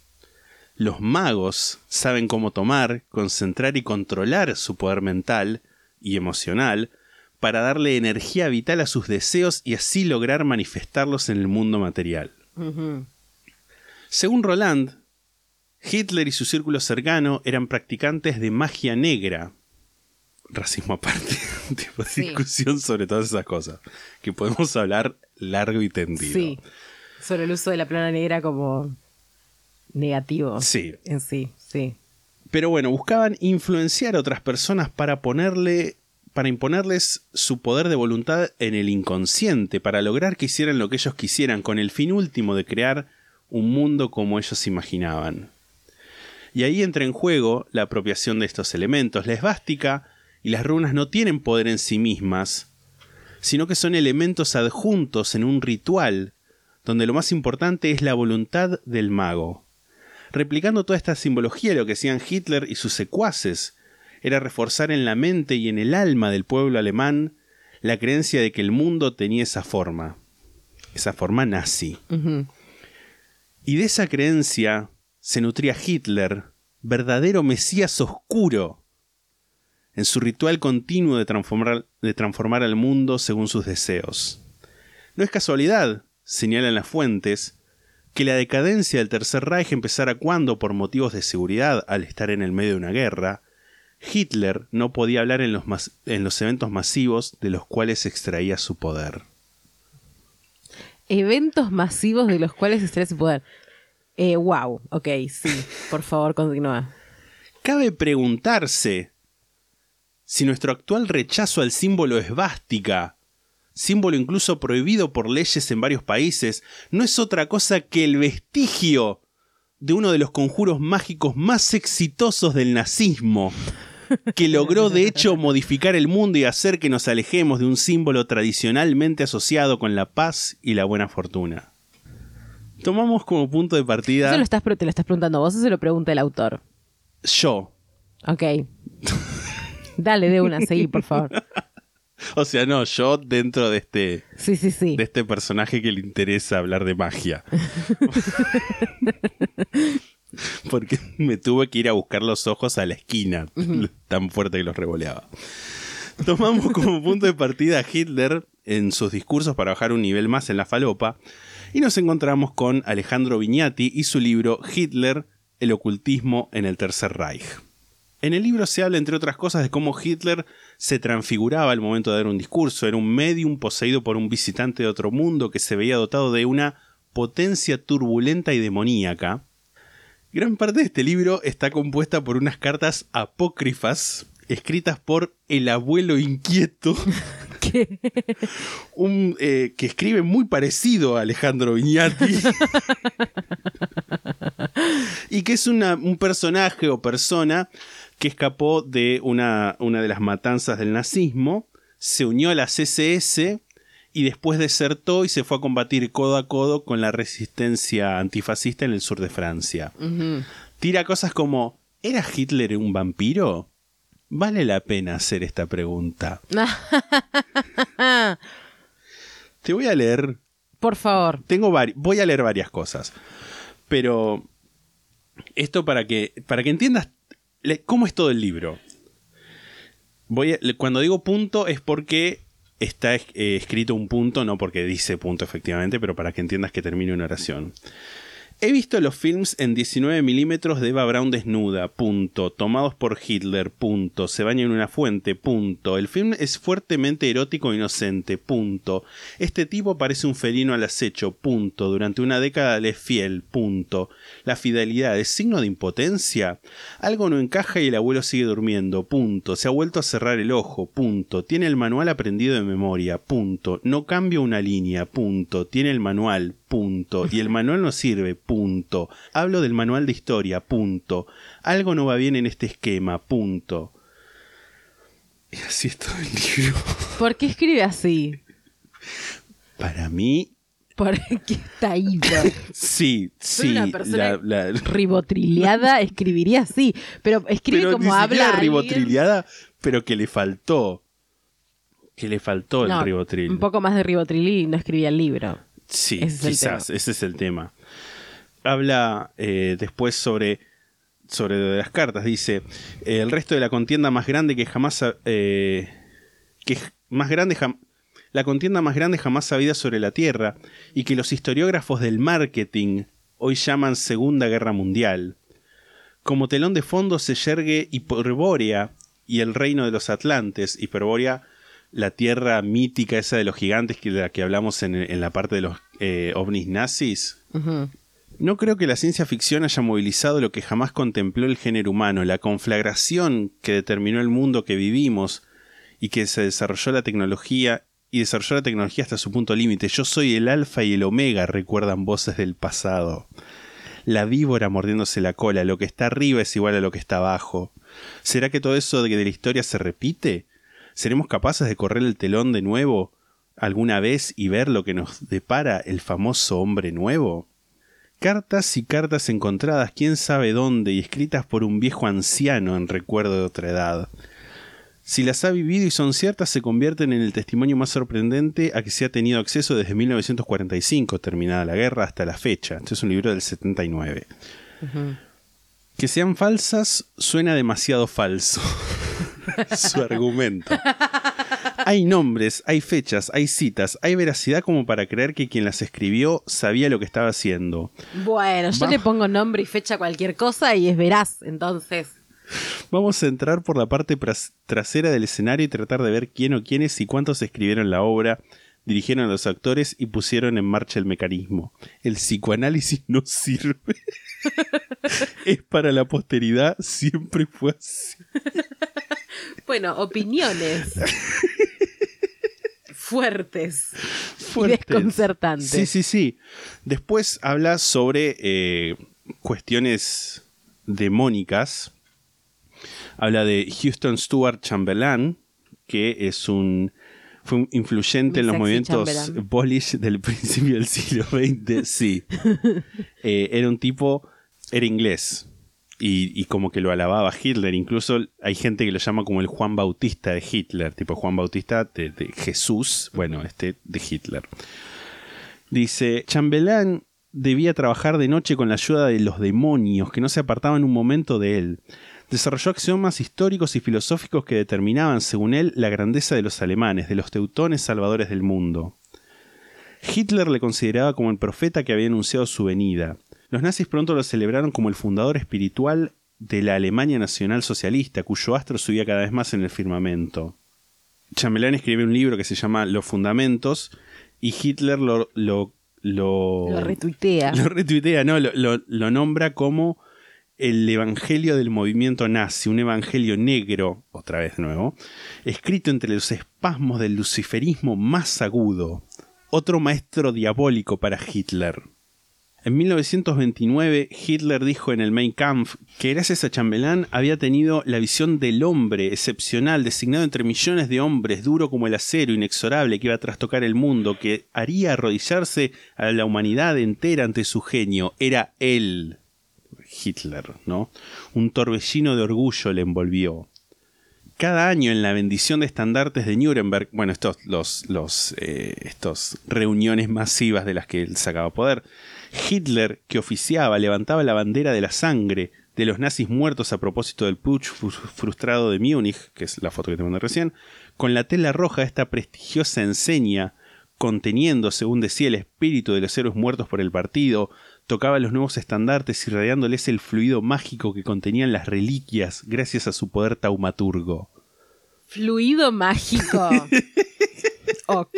Los magos saben cómo tomar, concentrar y controlar su poder mental y emocional para darle energía vital a sus deseos y así lograr manifestarlos en el mundo material. Según Roland, Hitler y su círculo cercano eran practicantes de magia negra. Racismo aparte, tipo de Sí. discusión sobre todas esas cosas, que podemos hablar largo y tendido. Sí. Sobre el uso de la plana negra como negativo. Sí. En sí, sí. Pero bueno, buscaban influenciar a otras personas para ponerle para imponerles su poder de voluntad en el inconsciente, para lograr que hicieran lo que ellos quisieran, con el fin último de crear un mundo como ellos imaginaban. Y ahí entra en juego la apropiación de estos elementos. La esvástica y las runas no tienen poder en sí mismas, sino que son elementos adjuntos en un ritual, donde lo más importante es la voluntad del mago. Replicando toda esta simbología, lo que hacían Hitler y sus secuaces era reforzar en la mente y en el alma del pueblo alemán la creencia de que el mundo tenía esa forma, esa forma nazi. Y de esa creencia se nutría Hitler, verdadero Mesías oscuro, en su ritual continuo de transformar, de transformar al mundo según sus deseos. No es casualidad, señalan las fuentes, que la decadencia del Tercer Reich empezara cuando, por motivos de seguridad, al estar en el medio de una guerra, Hitler no podía hablar en los, mas- en los eventos masivos de los cuales extraía su poder. Eventos masivos de los cuales extrae su poder. Eh, wow, ok, sí. Por favor, continúa. Cabe preguntarse si nuestro actual rechazo al símbolo esvástica, símbolo incluso prohibido por leyes en varios países, no es otra cosa que el vestigio de uno de los conjuros mágicos más exitosos del nazismo, que logró de hecho modificar el mundo y hacer que nos alejemos de un símbolo tradicionalmente asociado con la paz y la buena fortuna. Tomamos como punto de partida ¿Eso lo estás, te lo estás preguntando vos o se lo pregunta el autor? yo, Ok. Dale, de una, seguí, por favor. O sea, no, yo dentro de este, Sí, sí, sí. de este personaje que le interesa hablar de magia. Porque me tuve que ir a buscar los ojos a la esquina, tan fuerte que los revoleaba. Tomamos como punto de partida a Hitler en sus discursos para bajar un nivel más en la falopa y nos encontramos con Alejandro Vignati y su libro Hitler, el ocultismo en el Tercer Reich. En el libro se habla, entre otras cosas, de cómo Hitler se transfiguraba al momento de dar un discurso. Era un medium poseído por un visitante de otro mundo que se veía dotado de una potencia turbulenta y demoníaca. Gran parte de este libro está compuesta por unas cartas apócrifas escritas por el abuelo inquieto, un, eh, que escribe muy parecido a Alejandro Vignati. y que es una- un personaje o persona que escapó de una, una de las matanzas del nazismo, se unió a la CSS y después desertó y se fue a combatir codo a codo con la resistencia antifascista en el sur de Francia. Tira cosas como, ¿era Hitler un vampiro? Vale la pena hacer esta pregunta. Te voy a leer Por favor. tengo voy a leer varias cosas. Pero esto para que para que entiendas cómo es todo el libro. Cuando digo punto es porque está es- eh, escrito un punto, no porque dice punto efectivamente, pero para que entiendas que termine una oración. He visto los films en 19 milímetros de Eva Braun desnuda, tomados por Hitler, se baña en una fuente, punto. El film es fuertemente erótico e inocente, punto. Este tipo parece un felino al acecho, punto. Durante una década le es fiel, punto. La fidelidad es signo de impotencia. Algo no encaja y el abuelo sigue durmiendo, punto. Se ha vuelto a cerrar el ojo, punto. Tiene el manual aprendido de memoria, punto. No cambio una línea, punto. Tiene el manual, punto. Y el manual no sirve, punto. Hablo del manual de historia, punto. Algo no va bien en este esquema, punto. Y así es todo el libro. ¿Por qué escribe así? Para mí, Porque está ido. sí, Soy sí. una persona la- la- ribotrileada escribiría así. Pero escribe pero como ni habla. alguien. ribotriliada, pero que le faltó. Que le faltó No, el ribotril. Un poco más de ribotril y no escribía el libro. Sí, Ese es el quizás, ese es el tema. Habla eh, después sobre, sobre lo de las cartas. Dice, el resto de la contienda más grande que jamás... eh, que más grande la contienda más grande jamás sabida sobre la Tierra y que los historiógrafos del marketing hoy llaman Segunda Guerra Mundial. Como telón de fondo se yergue Hiperbórea y el reino de los Atlantes. Hiperbórea, la tierra mítica esa de los gigantes que, de la que hablamos en, en la parte de los eh, ovnis nazis. No creo que la ciencia ficción haya movilizado lo que jamás contempló el género humano, la conflagración que determinó el mundo que vivimos y que se desarrolló la tecnología y desarrolló la tecnología hasta su punto límite. Yo soy el alfa y el omega, recuerdan voces del pasado. La víbora mordiéndose la cola, lo que está arriba es igual a lo que está abajo. ¿Será que todo eso de la historia se repite? ¿Seremos capaces de correr el telón de nuevo alguna vez y ver lo que nos depara el famoso hombre nuevo? Cartas y cartas encontradas quién sabe dónde y escritas por un viejo anciano en recuerdo de otra edad. Si las ha vivido y son ciertas, se convierten en el testimonio más sorprendente a que se ha tenido acceso desde 1945, terminada la guerra, hasta la fecha. Este es un libro del 79. Que sean falsas suena demasiado falso. Su argumento. Hay nombres, hay fechas, hay citas, hay veracidad como para creer que quien las escribió sabía lo que estaba haciendo. Bueno, yo Va- le pongo nombre y fecha a cualquier cosa y es veraz, entonces. Vamos a entrar por la parte trasera del escenario y tratar de ver quién o quiénes y cuántos escribieron la obra, dirigieron a los actores y pusieron en marcha el mecanismo. El psicoanálisis no sirve. es para la posteridad, siempre fue así. Bueno, opiniones. Fuertes. Fuertes. desconcertantes. Sí, sí, sí. Después habla sobre eh, cuestiones demónicas. Habla de Houston Stewart Chamberlain, que es un fue un influyente en los movimientos. Polish del principio del siglo XX. Sí. Eh, era un tipo, era inglés. Y, y como que lo alababa Hitler. Incluso hay gente que lo llama como el Juan Bautista de Hitler. Tipo Juan Bautista de, de Jesús. Bueno, este de Hitler. Dice, Chambelán debía trabajar de noche con la ayuda de los demonios que no se apartaban un momento de él. Desarrolló axiomas históricos y filosóficos que determinaban, según él, la grandeza de los alemanes, de los teutones salvadores del mundo. Hitler le consideraba como el profeta que había anunciado su venida. Los nazis pronto lo celebraron como el fundador espiritual de la Alemania nacional socialista, cuyo astro subía cada vez más en el firmamento. Chambelán escribe un libro que se llama Los Fundamentos y Hitler lo, lo, lo, Lo retuitea. lo retuitea, no, lo, lo- lo nombra como el evangelio del movimiento nazi, un evangelio negro, otra vez nuevo, escrito entre los espasmos del luciferismo más agudo. Otro maestro diabólico para Hitler. En 1929, Hitler dijo en el Mein Kampf que gracias a Chambelán había tenido la visión del hombre excepcional, designado entre millones de hombres, duro como el acero, inexorable, que iba a trastocar el mundo, que haría arrodillarse a la humanidad entera ante su genio. Era él, Hitler, ¿no? Un torbellino de orgullo le envolvió. Cada año en la bendición de estandartes de Nuremberg, bueno, estos, los, los, eh, estos reuniones masivas de las que él sacaba poder, Hitler, que oficiaba, levantaba la bandera de la sangre de los nazis muertos a propósito del putsch fru- frustrado de Múnich, que es la foto que te mandé recién, con la tela roja de esta prestigiosa enseña, conteniendo, según decía, el espíritu de los héroes muertos por el partido, tocaba los nuevos estandartes irradiándoles el fluido mágico que contenían las reliquias gracias a su poder taumaturgo. Fluido mágico. Ok.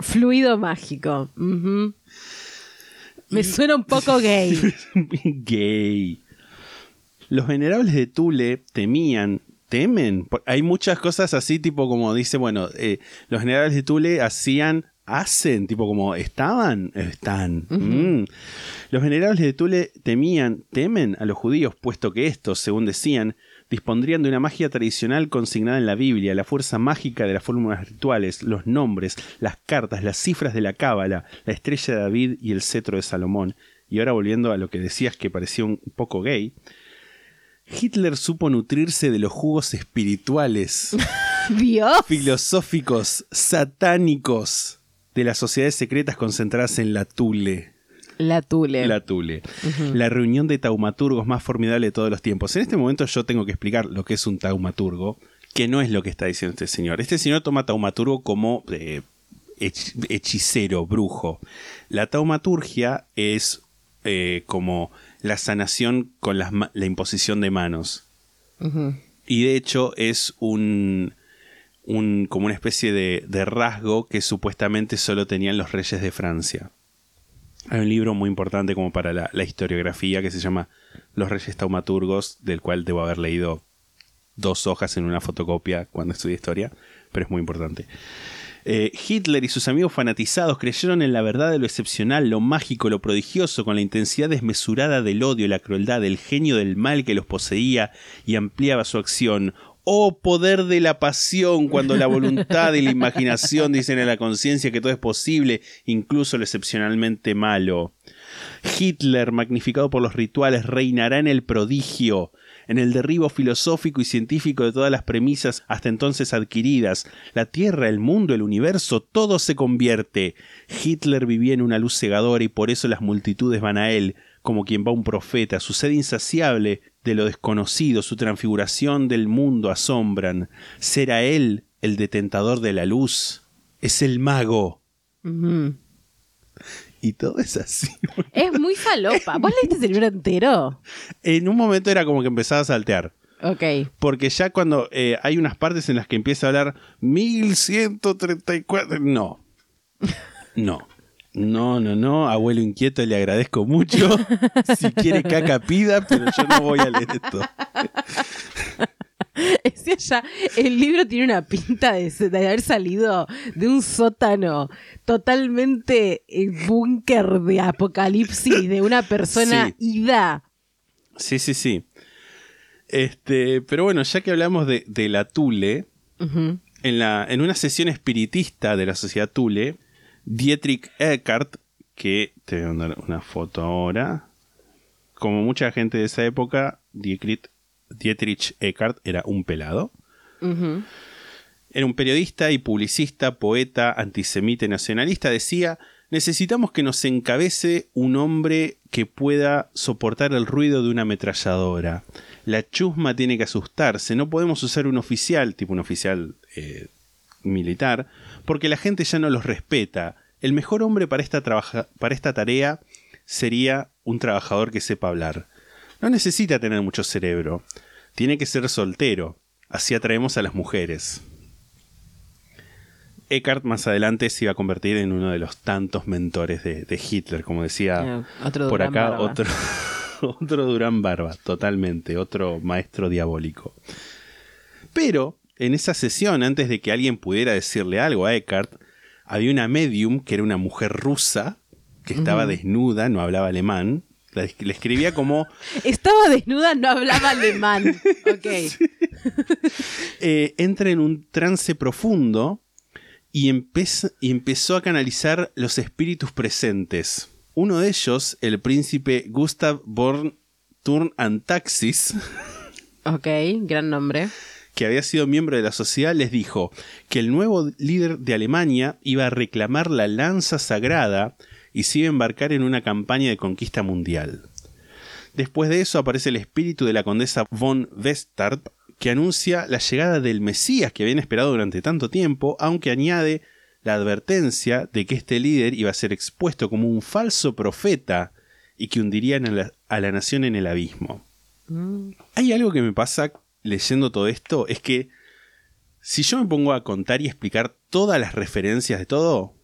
Fluido mágico. Me suena un poco gay. Gay. Los venerables de Tule temían, temen. Hay muchas cosas así, tipo como dice, bueno, eh, los venerables de Tule hacían, hacen, tipo como estaban, están. Mm. Los venerables de Tule temían, temen a los judíos, puesto que estos, según decían, dispondrían de una magia tradicional consignada en la Biblia, la fuerza mágica de las fórmulas rituales, los nombres, las cartas, las cifras de la cábala, la estrella de David y el cetro de Salomón. Y ahora volviendo a lo que decías que parecía un poco gay, Hitler supo nutrirse de los jugos espirituales, Dios. filosóficos, satánicos de las sociedades secretas concentradas en la Tule. La Tule. La Tule. La reunión de taumaturgos más formidable de todos los tiempos. En este momento yo tengo que explicar lo que es un taumaturgo, que no es lo que está diciendo este señor. Este señor toma taumaturgo como eh, hech- hechicero, brujo. La taumaturgia es eh, como la sanación con la imposición de manos. Y de hecho es un, un como una especie de, rasgo que supuestamente solo tenían los reyes de Francia. Hay un libro muy importante como para la, la historiografía que se llama Los Reyes Taumaturgos, del cual debo haber leído dos hojas en una fotocopia cuando estudié historia, pero es muy importante. Eh, Hitler y sus amigos fanatizados creyeron en la verdad de lo excepcional, lo mágico, lo prodigioso, con la intensidad desmesurada del odio, la crueldad, el genio del mal que los poseía y ampliaba su acción. Oh poder de la pasión, cuando la voluntad y la imaginación dicen a la conciencia que todo es posible, incluso lo excepcionalmente malo. Hitler, magnificado por los rituales, reinará en el prodigio, en el derribo filosófico y científico de todas las premisas hasta entonces adquiridas. La Tierra, el mundo, el universo, todo se convierte. Hitler vivía en una luz cegadora y por eso las multitudes van a él, como quien va un profeta. Su sed insaciable de lo desconocido, su transfiguración del mundo asombran. ¿Será él el detentador de la luz? Es el mago. Y todo es así. Es muy falopa. ¿Vos leíste ese libro entero? En un momento era como que empezaba a saltear. Ok. Porque ya cuando eh, hay unas partes en las que empieza a hablar 1134. No. No. No, no, no. Abuelo inquieto, le agradezco mucho. si quiere caca pida, pero yo no voy a leer esto. Ya, el libro tiene una pinta de, de haber salido de un sótano totalmente búnker de apocalipsis de una persona Sí. ida. Sí, sí, sí. Este, pero bueno, ya que hablamos de, de la Tule, en, la, en una sesión espiritista de la sociedad Tule, Dietrich Eckart, que te voy a mandar una foto ahora, como mucha gente de esa época, Dietrich, Dietrich Eckart era un pelado. Era un periodista y publicista, poeta, antisemita y nacionalista. Decía, necesitamos que nos encabece un hombre que pueda soportar el ruido de una ametralladora. La chusma tiene que asustarse. No podemos usar un oficial, tipo un oficial eh, militar, porque la gente ya no los respeta. El mejor hombre para esta, trabaja- para esta tarea sería un trabajador que sepa hablar. No necesita tener mucho cerebro. Tiene que ser soltero. Así atraemos a las mujeres. Eckhart más adelante se iba a convertir en uno de los tantos mentores de, de Hitler, como decía Eh, otro por acá, Barba. otro, otro Durán Barba, totalmente, otro maestro diabólico. Pero en esa sesión, antes de que alguien pudiera decirle algo a Eckhart, había una medium que era una mujer rusa que estaba desnuda, no hablaba alemán. la escribía como Estaba desnuda, no hablaba alemán. Ok. eh, entra en un trance profundo y, empez- y empezó a canalizar los espíritus presentes. Uno de ellos, el príncipe Gustav Born Turn and Taxis, Ok, gran nombre. Que había sido miembro de la sociedad, les dijo que el nuevo líder de Alemania iba a reclamar la lanza sagrada y se iba a embarcar en una campaña de conquista mundial. Después de eso aparece el espíritu de la condesa von Westarp, que anuncia la llegada del Mesías que habían esperado durante tanto tiempo, aunque añade la advertencia de que este líder iba a ser expuesto como un falso profeta y que hundirían a la, a la nación en el abismo. Hay algo que me pasa leyendo todo esto, es que si yo me pongo a contar y explicar todas las referencias de todo,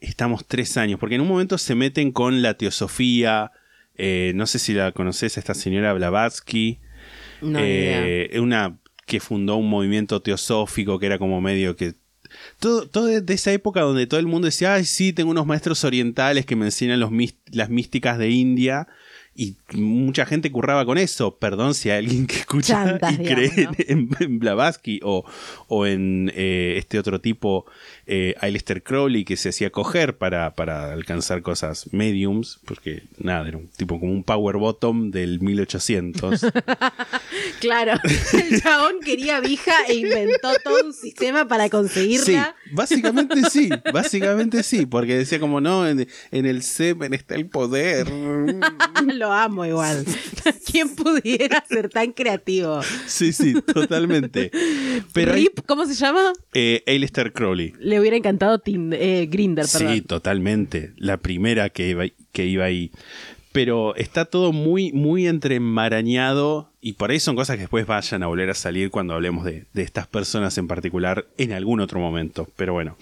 estamos tres años, porque en un momento se meten con la teosofía, eh, no sé si la conoces a esta señora Blavatsky, No, eh, una que fundó un movimiento teosófico que era como medio que todo, todo de esa época donde todo el mundo decía, ay, sí, tengo unos maestros orientales que me enseñan los las místicas de India. Y mucha gente curraba con eso. Perdón si hay alguien que escucha Chantas, y cree digamos, en, en Blavatsky o, o en eh, este otro tipo, eh, Aleister Crowley, que se hacía coger para, para alcanzar cosas mediums, porque nada, era un tipo como un power bottom del 1800. Claro, el chabón quería vija e inventó todo un sistema para Sí, conseguirla. básicamente sí, básicamente sí, porque decía como no, en, en el semen está el poder. Lo amo igual. ¿Quién pudiera ser tan creativo? Sí, sí, totalmente. Pero Rip, ¿cómo se llama? eh, Aleister Crowley. Le hubiera encantado Tind- eh, Grinder, perdón. Sí, totalmente. La primera que iba, que iba ahí. Pero está todo muy, muy entremarañado y por ahí son cosas que después vayan a volver a salir cuando hablemos de, de estas personas en particular en algún otro momento. Pero bueno.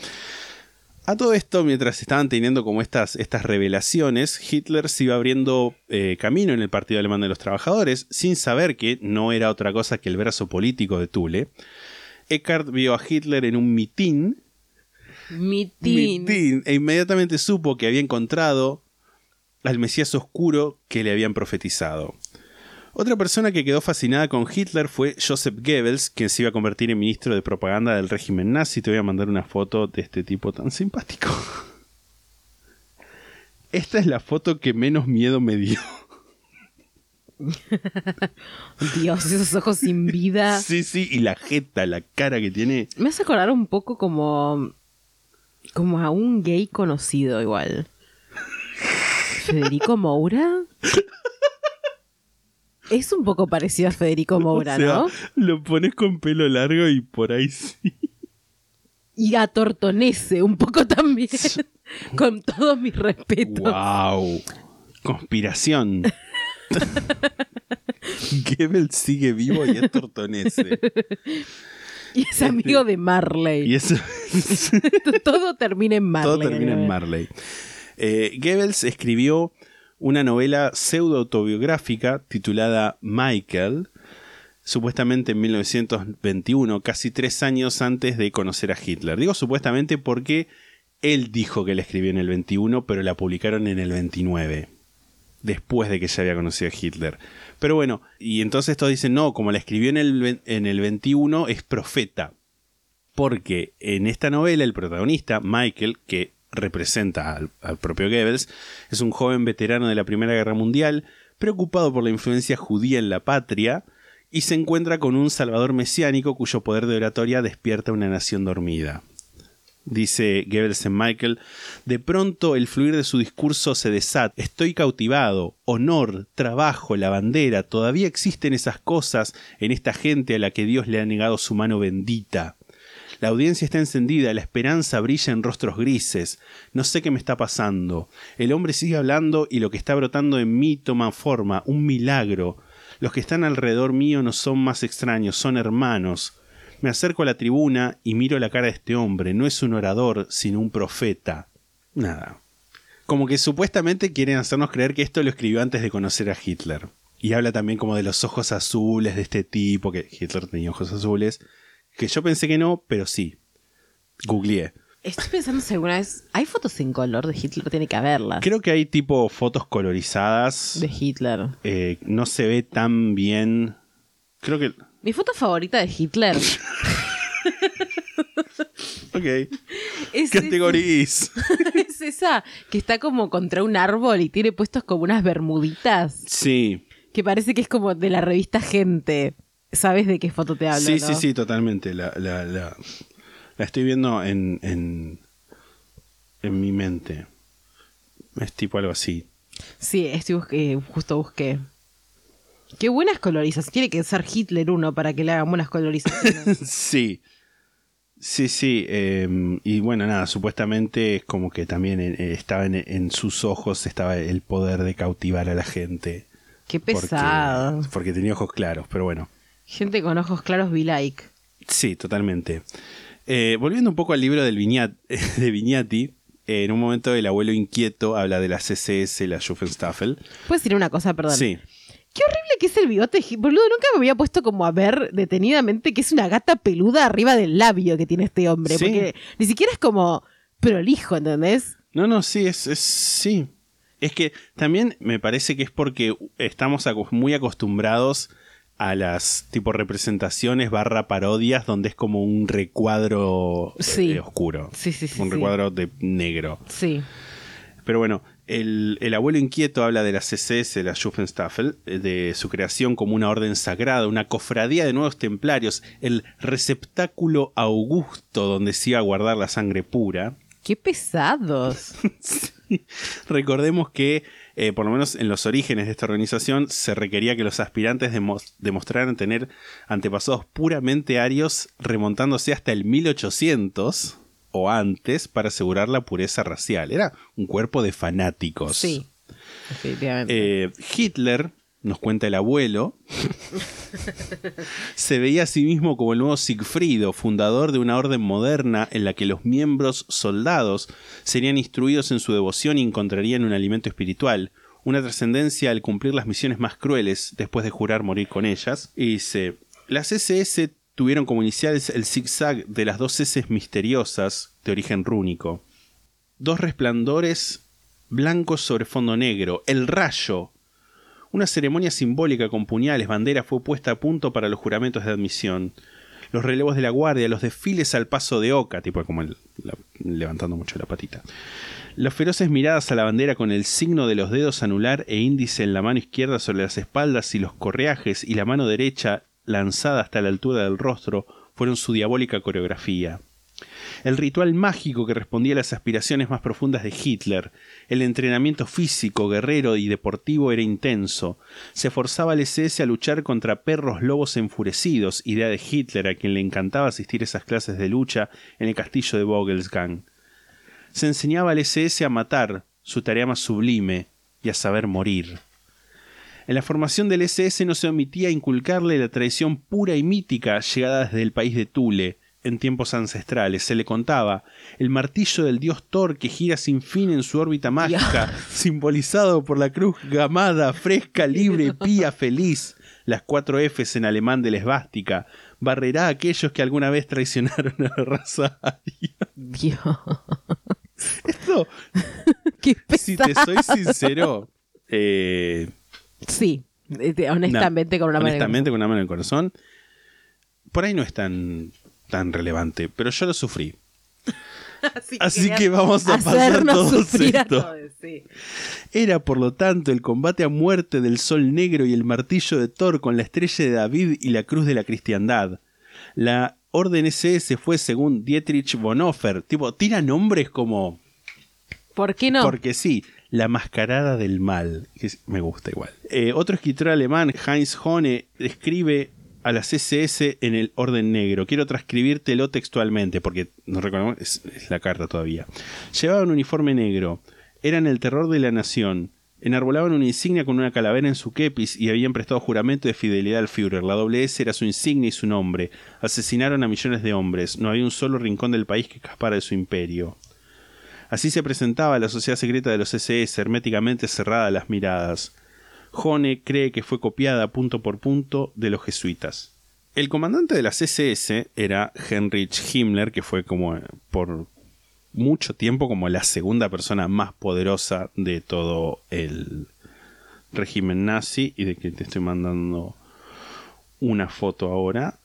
A todo esto, mientras estaban teniendo como estas, estas revelaciones, Hitler se iba abriendo eh, camino en el Partido Alemán de los Trabajadores, sin saber que no era otra cosa que el brazo político de Thule. Eckhart vio a Hitler en un mitin, Mitin. mitin, e inmediatamente supo que había encontrado al Mesías oscuro que le habían profetizado. Otra persona que quedó fascinada con Hitler fue Joseph Goebbels, quien se iba a convertir en ministro de propaganda del régimen nazi. Te voy a mandar una foto de este tipo tan simpático. Esta es la foto que menos miedo me dio. Dios, esos ojos sin vida. Sí, sí, y la jeta, la cara que tiene. Me hace acordar un poco como. como a un gay conocido igual. ¿Federico Moura? Es un poco parecido a Federico Moura, O sea, ¿no? Lo pones con pelo largo y por ahí sí. Y a Tortonese un poco también. Con todos mis respetos. ¡Wow! Conspiración. Goebbels sigue vivo y es tortonese. Y es amigo de Marley. Y eso. Todo termina en Marley. Todo termina en Marley. Eh, Goebbels escribió una novela pseudo-autobiográfica titulada Michael, supuestamente en 1921, casi tres años antes de conocer a Hitler. Digo supuestamente porque él dijo que la escribió en el 21, pero la publicaron en el 29, después de que ya había conocido a Hitler. Pero bueno, y entonces todos dicen, no, como la escribió en el, en el 21, es profeta. Porque en esta novela el protagonista, Michael, que representa al, propio Goebbels, es un joven veterano de la Primera Guerra Mundial, preocupado por la influencia judía en la patria, y se encuentra con un salvador mesiánico cuyo poder de oratoria despierta una nación dormida. Dice Goebbels en Michael, de pronto el fluir de su discurso se desata. Estoy cautivado. Honor, trabajo, la bandera, todavía existen esas cosas en esta gente a la que Dios le ha negado su mano bendita. La audiencia está encendida, la esperanza brilla en rostros grises. No sé qué me está pasando. El hombre sigue hablando y lo que está brotando en mí toma forma, un milagro. Los que están alrededor mío no son más extraños, son hermanos. Me acerco a la tribuna y miro la cara de este hombre. No es un orador, sino un profeta. Nada. Como que supuestamente quieren hacernos creer que esto lo escribió antes de conocer a Hitler. Y habla también como de los ojos azules de este tipo, que Hitler tenía ojos azules. Que yo pensé que no, pero sí. Googleé. Estoy pensando si alguna vez. ¿Hay fotos en color de Hitler? Tiene que haberlas. Creo que hay tipo fotos colorizadas. De Hitler. Eh, no se ve tan bien. Creo que. Mi foto favorita de Hitler Ok. es, es esa que está como contra un árbol y tiene puestos como unas bermuditas. Sí. Que parece que es como de la revista Gente. ¿Sabes de qué foto te hablo? Sí, no? sí, sí, totalmente. La, la, la, la estoy viendo en, en, en mi mente. Es tipo algo así. Sí, estoy bus- eh, justo busqué. Qué buenas colorizaciones. Tiene que ser Hitler uno para que le hagan buenas colorizaciones. Sí. Sí, sí. eh, y bueno, nada, supuestamente es como que también eh, estaba en, en sus ojos estaba el poder de cautivar a la gente. Qué porque- pesado. Porque, tenía ojos claros, pero bueno. Gente con ojos claros be like. Sí, totalmente. Eh, volviendo un poco al libro del Viñat, de Viñati, eh, en un momento el abuelo inquieto habla de la CSS, la Schuffenstaffel. ¿Puedes decir una cosa, perdón? Sí. Qué horrible que es el bigote. Boludo, nunca me había puesto como a ver detenidamente que es una gata peluda arriba del labio que tiene este hombre. Sí. Porque ni siquiera es como prolijo, ¿entendés? No, no, sí, es, es sí. Es que también me parece que es porque estamos muy acostumbrados a las tipo representaciones barra parodias donde es como un recuadro eh, Sí. oscuro. Sí, sí, sí, Un sí. recuadro de negro. Sí. Pero bueno, el, el abuelo inquieto habla de la CCS, la Schuffenstaffel, eh, de su creación como una orden sagrada, una cofradía de nuevos templarios, el receptáculo augusto donde se iba a guardar la sangre pura. Qué pesados. Recordemos que, eh, por lo menos en los orígenes de esta organización, se requería que los aspirantes demo- demostraran tener antepasados puramente arios remontándose hasta el 1800 o antes para asegurar la pureza racial. Era un cuerpo de fanáticos. Sí. Definitivamente. Eh, Hitler nos cuenta el abuelo, se veía a sí mismo como el nuevo Sigfrido, fundador de una orden moderna en la que los miembros soldados serían instruidos en su devoción y encontrarían un alimento espiritual, una trascendencia al cumplir las misiones más crueles después de jurar morir con ellas. Y dice, las SS tuvieron como iniciales el zigzag de las dos S misteriosas de origen rúnico. Dos resplandores blancos sobre fondo negro, el rayo. Una ceremonia simbólica con puñales, bandera fue puesta a punto para los juramentos de admisión. Los relevos de la guardia, los desfiles al paso de oca, tipo como el- levantando mucho la patita. Las feroces miradas a la bandera con el signo de los dedos anular e índice en la mano izquierda sobre las espaldas y los correajes y la mano derecha lanzada hasta la altura del rostro fueron su diabólica coreografía. El ritual mágico que respondía a las aspiraciones más profundas de Hitler, el entrenamiento físico, guerrero y deportivo era intenso. Se forzaba al SS a luchar contra perros lobos enfurecidos, idea de Hitler a quien le encantaba asistir a esas clases de lucha en el castillo de Vogelsgang. Se enseñaba al SS a matar, su tarea más sublime, y a saber morir. En la formación del SS no se omitía inculcarle la tradición pura y mítica llegada desde el país de Tule, en tiempos ancestrales. Se le contaba el martillo del dios Thor que gira sin fin en su órbita mágica, simbolizado por la cruz gamada, fresca, libre, pía, feliz. Las cuatro Fs en alemán de la esvástica. Barrerá a aquellos que alguna vez traicionaron a la raza aria. Dios. Esto, Qué si te soy sincero, eh, Sí, eh, honestamente, No, con una mano en el honestamente, con una mano en el corazón. Por ahí no es tan, tan relevante, pero yo lo sufrí. Así, que vamos a pasar a esto. todos, sí. Era, por lo tanto, el combate a muerte del sol negro y el martillo de Thor con la estrella de David y la cruz de la cristiandad. La orden SS fue, según Dietrich Bonhoeffer, tipo, tira nombres como ¿Por qué no? Porque sí, la mascarada del mal. que me gusta igual. Eh, otro escritor alemán, Heinz Hone, describe a las SS en el orden negro. Quiero transcribírtelo textualmente, porque no recordamos, es, la carta todavía. Llevaban un uniforme negro, eran el terror de la nación, enarbolaban una insignia con una calavera en su kepis y habían prestado juramento de fidelidad al Führer. La S era su insignia y su nombre. Asesinaron a millones de hombres. No había un solo rincón del país que escapara de su imperio. Así se presentaba la sociedad secreta de los SS, herméticamente cerrada a las miradas. Hone cree que fue copiada punto por punto de los jesuitas. El comandante de las SS era Heinrich Himmler, que fue como eh, por mucho tiempo como la segunda persona más poderosa de todo el régimen nazi y de que te estoy mandando una foto ahora.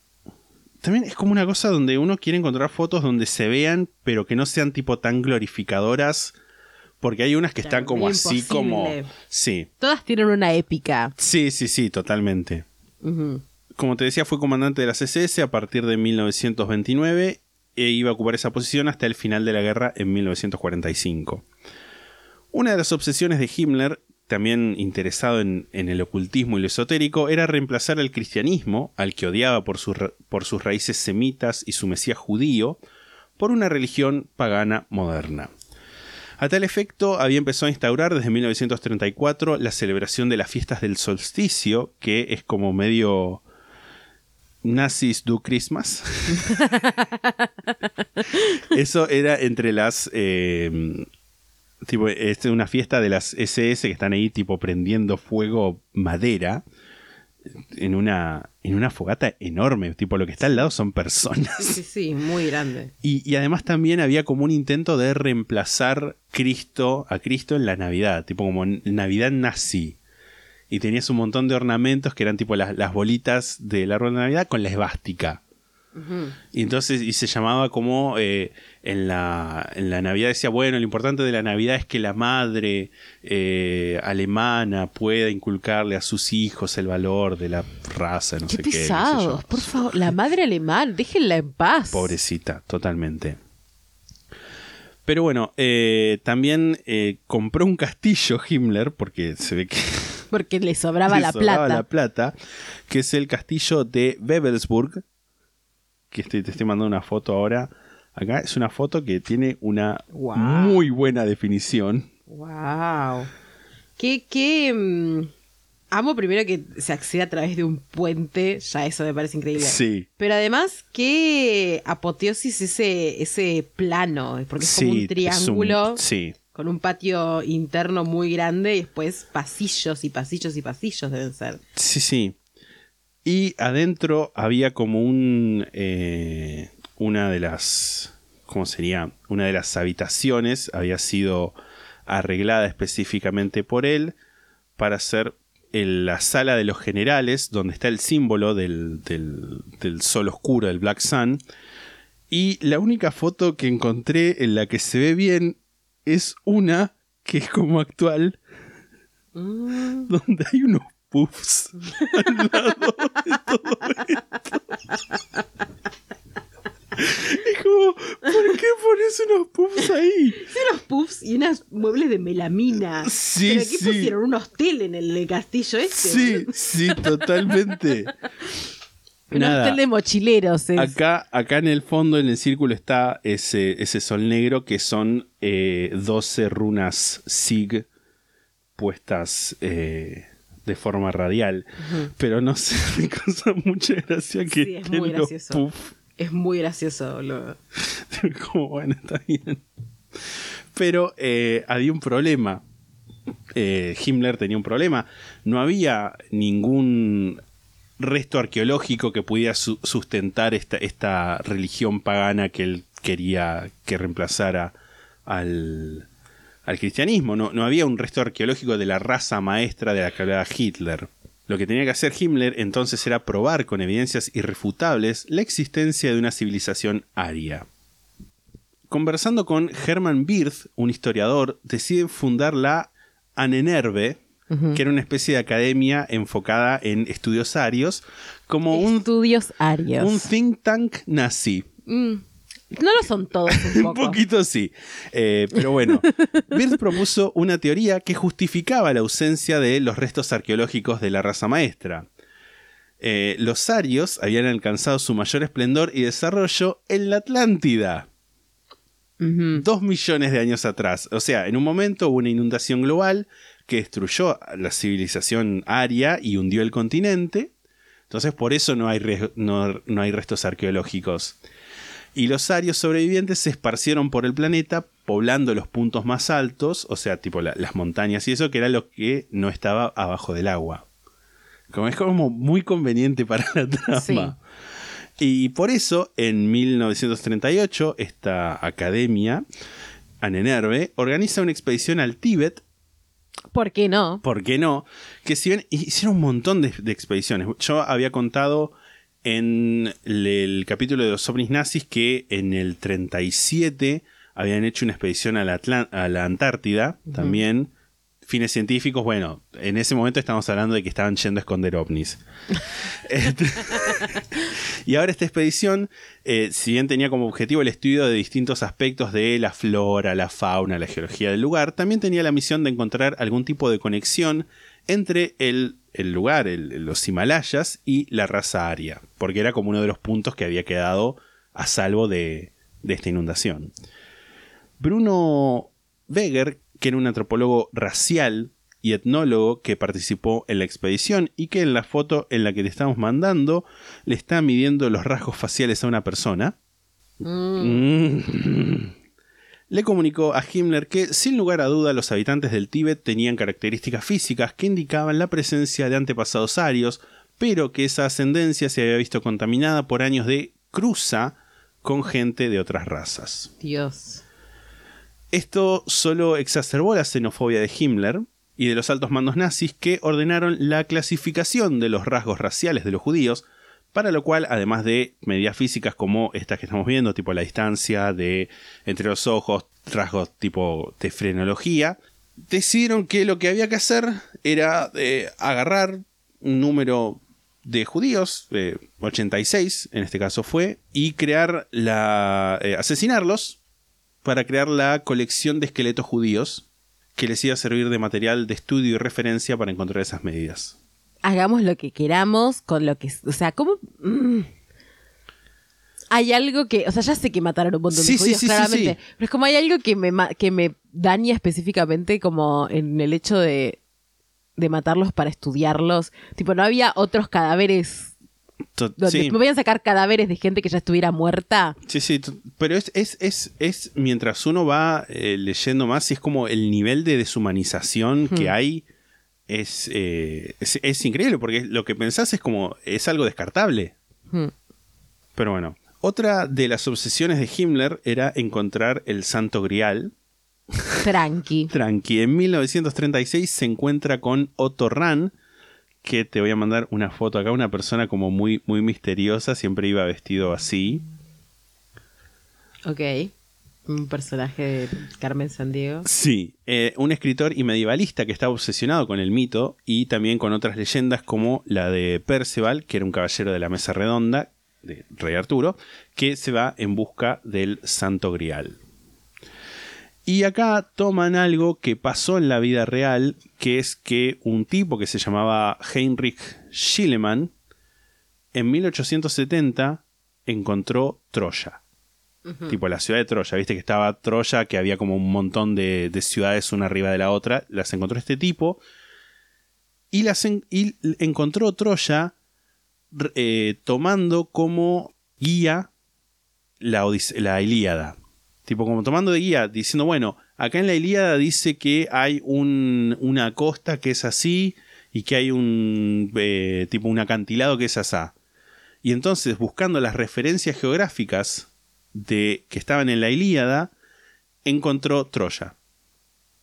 También es como una cosa donde uno quiere encontrar fotos donde se vean, pero que no sean tipo tan glorificadoras. Porque hay unas que están como así como. Sí. Todas tienen una épica. Sí, sí, sí, totalmente. Como te decía, fue comandante de la SS a partir de 1929 e iba a ocupar esa posición hasta el final de la guerra en 1945. Una de las obsesiones de Himmler, también interesado en, en el ocultismo y lo esotérico, era reemplazar al cristianismo, al que odiaba por, por sus raíces semitas y su mesías judío, por una religión pagana moderna. A tal efecto, había empezado a instaurar desde 1934 la celebración de las fiestas del solsticio, que es como medio Nazis do Christmas. Eso era entre las. eh, tipo, es una fiesta de las SS que están ahí, tipo, prendiendo fuego madera en una, en una fogata enorme. Tipo, lo que está al lado son personas. Sí, sí, sí, muy grande. Y, y además también había como un intento de reemplazar Cristo a Cristo en la Navidad, tipo como Navidad nazi. Y tenías un montón de ornamentos que eran tipo las, las bolitas del árbol de Navidad con la esvástica. Y entonces, y se llamaba como eh, en, la, en la Navidad decía, bueno, lo importante de la Navidad es que la madre eh, alemana pueda inculcarle a sus hijos el valor de la raza, no Qué sé qué. por favor. La madre alemán, déjenla en paz. Pobrecita, totalmente. Pero bueno, eh, también compró un castillo Himmler, porque se ve que Porque le sobraba le la sobraba plata. la plata, que es el castillo de Webelsburg, que estoy- te estoy mandando una foto ahora. Acá es una foto que tiene una Wow. muy buena definición. Wow. Qué, qué. mm, amo primero que se accede a través de un puente, ya eso me parece increíble. Sí. Pero además, qué apoteosis ese, ese plano, porque es como un triángulo un- sí. con un patio interno muy grande y después pasillos y pasillos y pasillos deben ser. Sí, sí. Y adentro había como un. eh, una de las. ¿Cómo sería? Una de las habitaciones había sido arreglada específicamente por él para ser el- la sala de los generales, donde está el símbolo del, del, del sol oscuro, del Black Sun. Y la única foto que encontré en la que se ve bien es una que es como actual, donde hay unos puffs al lado de todo esto. Es como, ¿por qué pones unos puffs ahí? unos puffs y unos muebles de melamina. Sí, ¿Pero qué sí. pusieron? ¿Un hostel en el castillo este? Sí, sí, totalmente. Un hostel de mochileros. es. Acá, acá en el fondo, en el círculo, está ese, ese sol negro que son eh, 12 runas SIG puestas eh, de forma radial. Pero no sé, me causa mucha gracia que Sí, es muy los gracioso. puff. Es muy gracioso. boludo. Como bueno, está bien. Pero eh, había un problema. Eh, Himmler tenía un problema. No había ningún resto arqueológico que pudiera su- sustentar esta, esta religión pagana que él quería que reemplazara al, al cristianismo. No, no había un resto arqueológico de la raza maestra de la que hablaba Hitler. Lo que tenía que hacer Himmler entonces era probar con evidencias irrefutables la existencia de una civilización aria. Conversando con Hermann Wirth, un historiador, decide fundar la Anenerve, que era una especie de academia enfocada en estudios arios, como un, Estudios arios. un think tank nazi. Mm. No lo son todos un Un poco. poquito sí. Eh, pero bueno, Wirth propuso una teoría que justificaba la ausencia de los restos arqueológicos de la raza maestra. Eh, los arios habían alcanzado su mayor esplendor y desarrollo en la Atlántida. Dos millones de años atrás. O sea, en un momento hubo una inundación global que destruyó la civilización aria y hundió el continente. Entonces, por eso no hay, no- no hay restos arqueológicos. Y los arios sobrevivientes se esparcieron por el planeta, poblando los puntos más altos, o sea, tipo la- las montañas y eso, que era lo que no estaba abajo del agua. Como es como muy conveniente para la trama. Sí. Y por eso, en 1938, esta academia, Anenerve, organiza una expedición al Tíbet ¿Por qué no? ¿por qué no? Que si bien hicieron un montón de, de expediciones. Yo había contado en el, capítulo de los ovnis nazis que en el 37 habían hecho una expedición a la, Atlan- a la Antártida también. Fines científicos, bueno, en ese momento estamos hablando de que estaban yendo a esconder ovnis. Este- y ahora esta expedición, eh, si bien tenía como objetivo el estudio de distintos aspectos de la flora, la fauna, la geología del lugar, también tenía la misión de encontrar algún tipo de conexión entre el, el lugar, el- los Himalayas, y la raza aria, porque era como uno de los puntos que había quedado a salvo de, de esta inundación. Bruno Weger, que era un antropólogo racial y etnólogo que participó en la expedición y que en la foto en la que te estamos mandando le está midiendo los rasgos faciales a una persona. Mm. Le comunicó a Himmler que, sin lugar a duda, los habitantes del Tíbet tenían características físicas que indicaban la presencia de antepasados arios, pero que esa ascendencia se había visto contaminada por años de cruza con gente de otras razas. Dios. Esto solo exacerbó la xenofobia de Himmler y de los altos mandos nazis que ordenaron la clasificación de los rasgos raciales de los judíos, para lo cual, además de medidas físicas como estas que estamos viendo, tipo la distancia de entre los ojos, rasgos tipo de frenología, decidieron que lo que había que hacer era eh, agarrar un número de judíos, eh, 86 en este caso fue, y crear la. eh, asesinarlos para crear la colección de esqueletos judíos que les iba a servir de material de estudio y referencia para encontrar esas medidas. Hagamos lo que queramos con lo que... O sea, ¿cómo...? Mm. Hay algo que... O sea, ya sé que mataron un montón Sí, de judíos, sí, sí, claramente. Pero es como hay algo que me, que me daña específicamente como en el hecho de... de matarlos para estudiarlos. Tipo, no había otros cadáveres donde sí. me podían sacar cadáveres de gente que ya estuviera muerta. Sí, sí, pero es, es, es, es mientras uno va eh, leyendo más, es como el nivel de deshumanización que hay es, eh, es, es increíble, porque lo que pensás es como, es algo descartable. Hmm. Pero bueno, otra de las obsesiones de Himmler era encontrar el Santo Grial. Tranqui. Tranqui, en 1936 se encuentra con Otto Rahn, que te voy a mandar una foto acá, una persona como muy, muy misteriosa, siempre iba vestido así. Ok. Un personaje de Carmen Sandiego. Sí, eh, un escritor y medievalista que estaba obsesionado con el mito y también con otras leyendas como la de Perceval, que era un caballero de la mesa redonda, de Rey Arturo, que se va en busca del Santo Grial. Y acá toman algo que pasó en la vida real, que es que un tipo que se llamaba Heinrich Schliemann, en 1870 encontró Troya tipo la ciudad de Troya, viste que estaba Troya, que había como un montón de, de ciudades una arriba de la otra, las encontró este tipo y las encontró Troya eh, tomando como guía la, la Ilíada. Tipo, como tomando de guía, diciendo, bueno, acá en la Ilíada dice que hay un- una costa que es así y que hay un eh, tipo un acantilado que es asá. Y entonces, buscando las referencias geográficas de que estaban en la Ilíada, encontró Troya.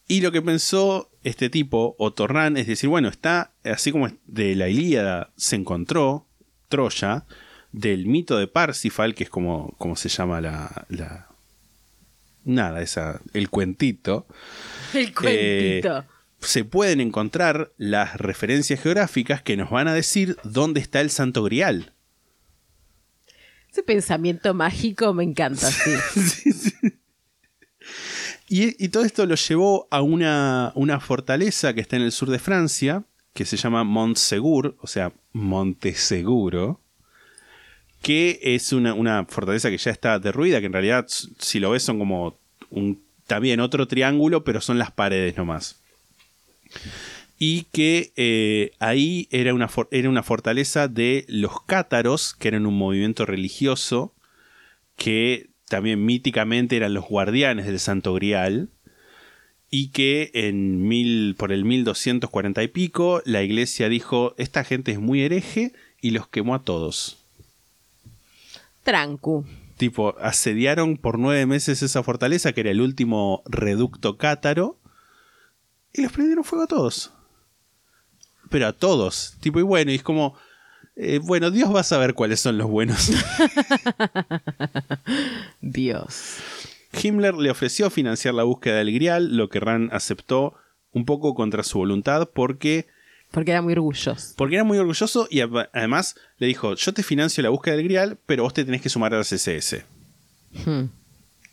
Y lo que pensó este tipo, Otorran, es decir, bueno, está así como de la Ilíada se encontró Troya, del mito de Parsifal, que es como, como se llama la, la- Nada, esa, el cuentito. El cuentito. Se pueden encontrar las referencias geográficas que nos van a decir dónde está el Santo Grial. Ese pensamiento mágico me encanta, sí. Y, y todo esto lo llevó a una, una fortaleza que está en el sur de Francia, que se llama Montsegur, o sea, Monteseguro, que es una, una fortaleza que ya está derruida, que en realidad, si lo ves, son como un, también otro triángulo, pero son las paredes nomás. Y que eh, ahí era una, era una fortaleza de los cátaros, que eran un movimiento religioso que también míticamente eran los guardianes del Santo Grial y que en mil, por el 1240 y pico la iglesia dijo esta gente es muy hereje y los quemó a todos. Trancu. Tipo, asediaron por nueve meses esa fortaleza que era el último reducto cátaro y les prendieron fuego a todos. Pero a todos. Tipo, y bueno, y es como... eh, bueno, Dios va a saber cuáles son los buenos. Dios. Himmler le ofreció financiar la búsqueda del Grial, lo que Rand aceptó un poco contra su voluntad porque, Porque era muy orgulloso. porque era muy orgulloso y además le dijo, yo te financio la búsqueda del Grial, pero vos te tenés que sumar a las SS. Hmm.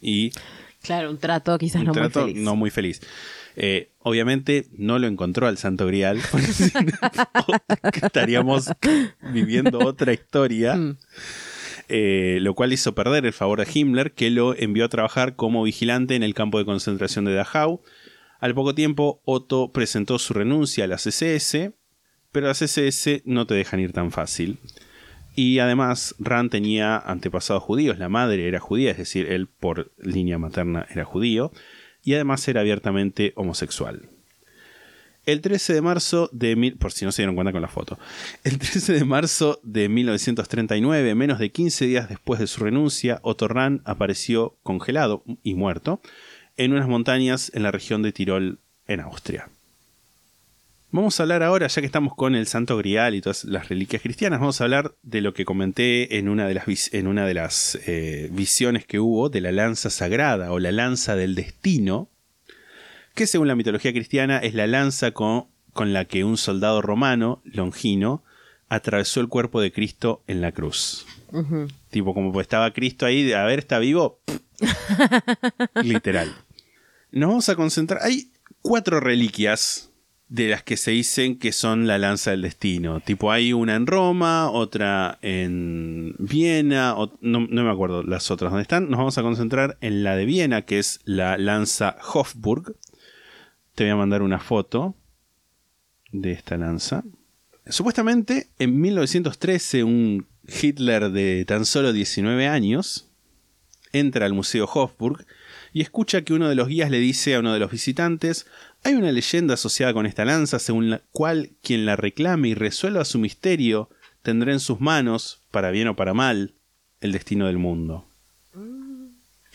Y Claro, un trato quizás un no trato muy feliz. no muy feliz. Eh, obviamente no lo encontró al Santo Grial, porque si no, estaríamos viviendo otra historia. Mm. eh, lo cual hizo perder el favor de Himmler, que lo envió a trabajar como vigilante en el campo de concentración de Dachau. Al poco tiempo, Otto presentó su renuncia a las SS, pero las SS no te dejan ir tan fácil. Y además, Rand tenía antepasados judíos, la madre era judía, es decir, él por línea materna era judío, y además era abiertamente homosexual. El 13 de marzo de mil, por si no se dieron cuenta con la foto. El 13 de marzo de 1939, menos de 15 días después de su renuncia, Otto Rahn apareció congelado y muerto en unas montañas en la región de Tirol, en Austria. Vamos a hablar ahora, ya que estamos con el Santo Grial y todas las reliquias cristianas, vamos a hablar de lo que comenté en una de las, en una de las eh, visiones que hubo de la lanza sagrada o la lanza del destino, que según la mitología cristiana es la lanza con, con la que un soldado romano, Longino, atravesó el cuerpo de Cristo en la cruz. Tipo, como pues estaba Cristo ahí, a ver, ¿está vivo? Literal. Nos vamos a concentrar. Hay cuatro reliquias de las que se dicen que son la lanza del destino. Tipo, hay una en Roma, otra en Viena, no, no me acuerdo las otras dónde están. Nos vamos a concentrar en la de Viena, que es la lanza Hofburg. Te voy a mandar una foto. de esta lanza. Supuestamente, en 1913, un Hitler de tan solo 19 años entra al Museo Hofburg y escucha que uno de los guías le dice a uno de los visitantes, hay una leyenda asociada con esta lanza según la cual quien la reclame y resuelva su misterio tendrá en sus manos, para bien o para mal, el destino del mundo.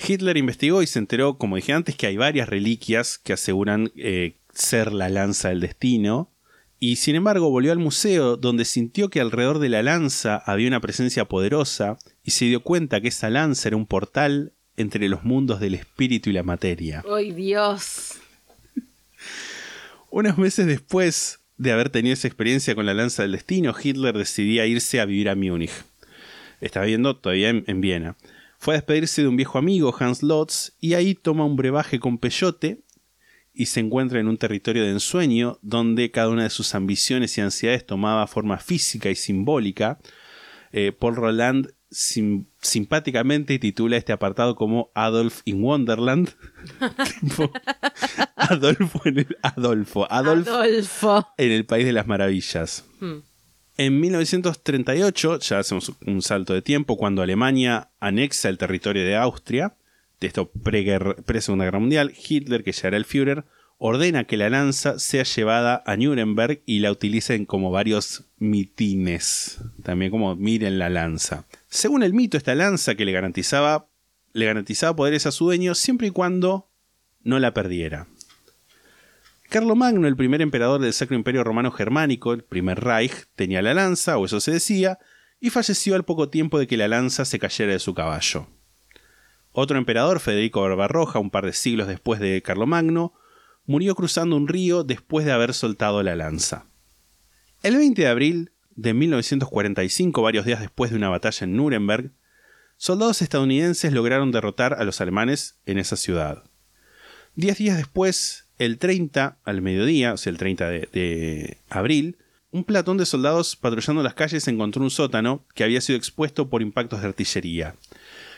Hitler investigó y se enteró, como dije antes, que hay varias reliquias que aseguran eh, ser la lanza del destino, y sin embargo volvió al museo donde sintió que alrededor de la lanza había una presencia poderosa y se dio cuenta que esa lanza era un portal entre los mundos del espíritu y la materia. ¡Ay, Dios! Unos meses después de haber tenido esa experiencia con la lanza del destino, Hitler decidía irse a vivir a Múnich. Estaba viviendo todavía en, en Viena. Fue a despedirse de un viejo amigo, Hans Lotz, y ahí toma un brebaje con peyote y se encuentra en un territorio de ensueño donde cada una de sus ambiciones y ansiedades tomaba forma física y simbólica. Eh, Paul Roland sim- simpáticamente titula este apartado como Adolf in Wonderland. Adolfo en el Adolfo. Adolf Adolfo. en el País de las Maravillas. Hmm. En 1938, ya hacemos un salto de tiempo, cuando Alemania anexa el territorio de Austria, de esto pre-Segunda Guerra Mundial, Hitler, que ya era el Führer, ordena que la lanza sea llevada a Nuremberg y la utilicen como varios mitines. También como miren la lanza. Según el mito, esta lanza que le garantizaba, le garantizaba poderes a su dueño siempre y cuando no la perdiera. Carlomagno, el primer emperador del Sacro Imperio Romano Germánico, el primer Reich, tenía la lanza, o eso se decía, y falleció al poco tiempo de que la lanza se cayera de su caballo. Otro emperador, Federico Barbarroja, un par de siglos después de Carlomagno, murió cruzando un río después de haber soltado la lanza. El 20 de abril de 1945, varios días después de una batalla en Nuremberg, soldados estadounidenses lograron derrotar a los alemanes en esa ciudad. Diez días después, el 30 al mediodía, o sea, el 30 de, de abril, un platón de soldados patrullando las calles encontró un sótano que había sido expuesto por impactos de artillería.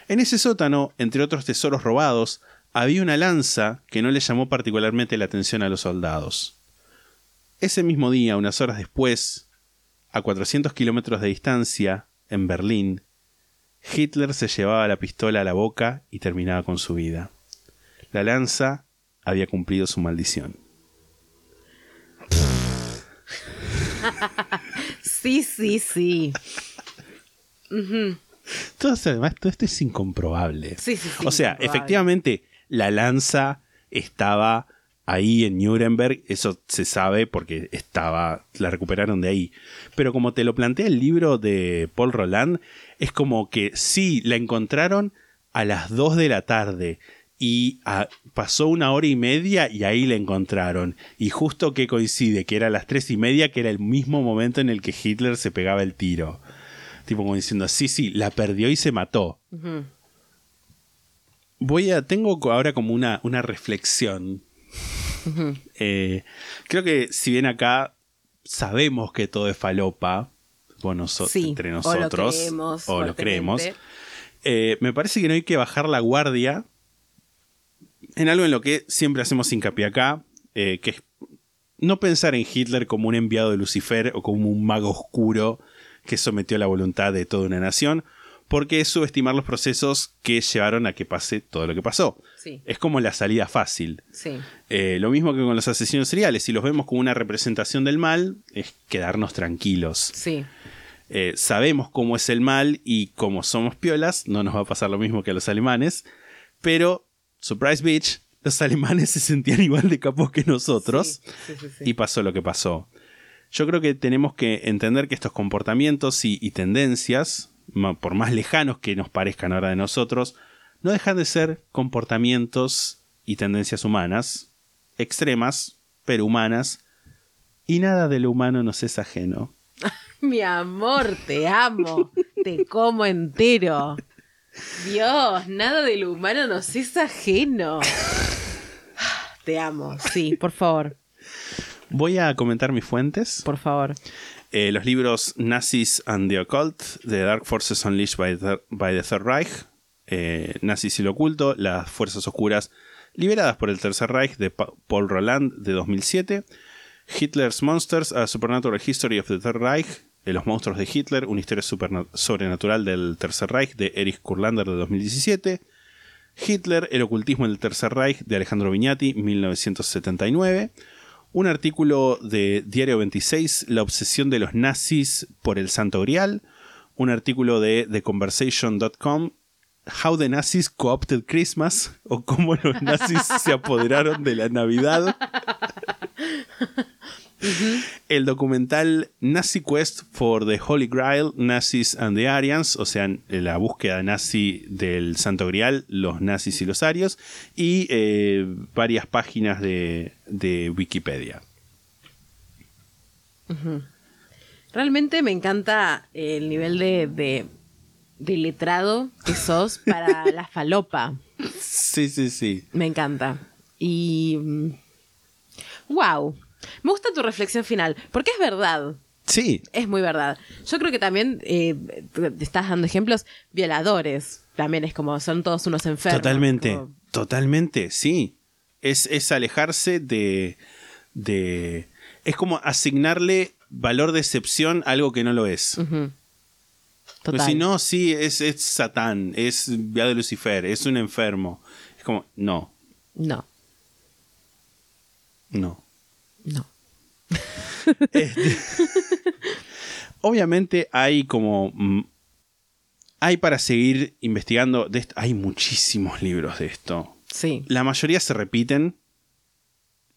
En ese sótano, entre otros tesoros robados, había una lanza que no le llamó particularmente la atención a los soldados. Ese mismo día, unas horas después, a 400 kilómetros de distancia, en Berlín, Hitler se llevaba la pistola a la boca y terminaba con su vida. La lanza había cumplido su maldición. Sí, sí, sí. Todo esto, además, todo esto es incomprobable. Sí, sí, sí, o sea, efectivamente, la lanza estaba ahí en Nuremberg, eso se sabe porque estaba, la recuperaron de ahí. Pero como te lo plantea el libro de Paul Roland, es como que sí, la encontraron a las 2 de la tarde y ah, pasó una hora y media y ahí la encontraron. Y justo que coincide que era a las 3 y media, que era el mismo momento en el que Hitler se pegaba el tiro. Tipo como diciendo, sí, sí, la perdió y se mató. Voy a. Tengo ahora como una, una reflexión. Eh, creo que si bien acá sabemos que todo es falopa, bueno, so- Sí, entre o lo nosotros, creemos o lo creemos, eh, me parece que no hay que bajar la guardia en algo en lo que siempre hacemos hincapié acá, eh, que es no pensar en Hitler como un enviado de Lucifer o como un mago oscuro que sometió la voluntad de toda una nación, porque es subestimar los procesos que llevaron a que pase todo lo que pasó. Sí, Es como la salida fácil. sí. Eh, lo mismo que con los asesinos seriales, si los vemos como una representación del mal, es quedarnos tranquilos. Sí, Eh, sabemos cómo es el mal y como somos piolas, no nos va a pasar lo mismo que a los alemanes, pero, surprise bitch, los alemanes se sentían igual de capos que nosotros sí, sí, sí. y pasó lo que pasó. Yo creo que tenemos que entender que estos comportamientos y, y tendencias, por más lejanos que nos parezcan ahora de nosotros, no dejan de ser comportamientos y tendencias humanas, extremas, pero humanas, y nada de lo humano nos es ajeno. Mi amor, te amo. te como entero. Dios, nada de lo humano nos es ajeno. Te amo, sí, por favor, Voy a comentar mis fuentes. por favor. Eh, los libros Nazis and the Occult, The Dark Forces Unleashed by the, by the Third Reich, eh, Nazis y lo oculto, Las Fuerzas Oscuras liberadas por el Tercer Reich, de Pa- Paul Roland, de 2007. Hitler's Monsters, A Supernatural History of the Third Reich, de los monstruos de Hitler, una historia sobrenatural del Tercer Reich, de Erich Kurlander, de 2017. Hitler, el ocultismo del Tercer Reich, de Alejandro Viñati, 1979. Un artículo de Diario 26, La obsesión de los nazis por el Santo Grial. Un artículo de TheConversation.com, How the Nazis Co-opted Christmas, o cómo los nazis se apoderaron de la Navidad. El documental Nazi Quest for the Holy Grail, Nazis and the Aryans, o sea, la búsqueda nazi del Santo Grial, los nazis y los arios, y eh, varias páginas de, de Wikipedia. Realmente me encanta el nivel de, de, de letrado que sos para la falopa. Sí, sí, sí. Me encanta. Y. ¡Wow! Me gusta tu reflexión final, porque es verdad. Sí, Es muy verdad. Yo creo que también eh, te estás dando ejemplos violadores. También es como, son todos unos enfermos. totalmente, como- totalmente, sí. Es, es alejarse de, de... Es como asignarle valor de excepción a algo que no lo es. Total. si no, sí, es, es Satán, es Vía de Lucifer, es un enfermo. Es como, no, No, no. No. Este, obviamente hay como... mm, Hay para seguir investigando. De esto. Hay muchísimos libros de esto. Sí. La mayoría se repiten.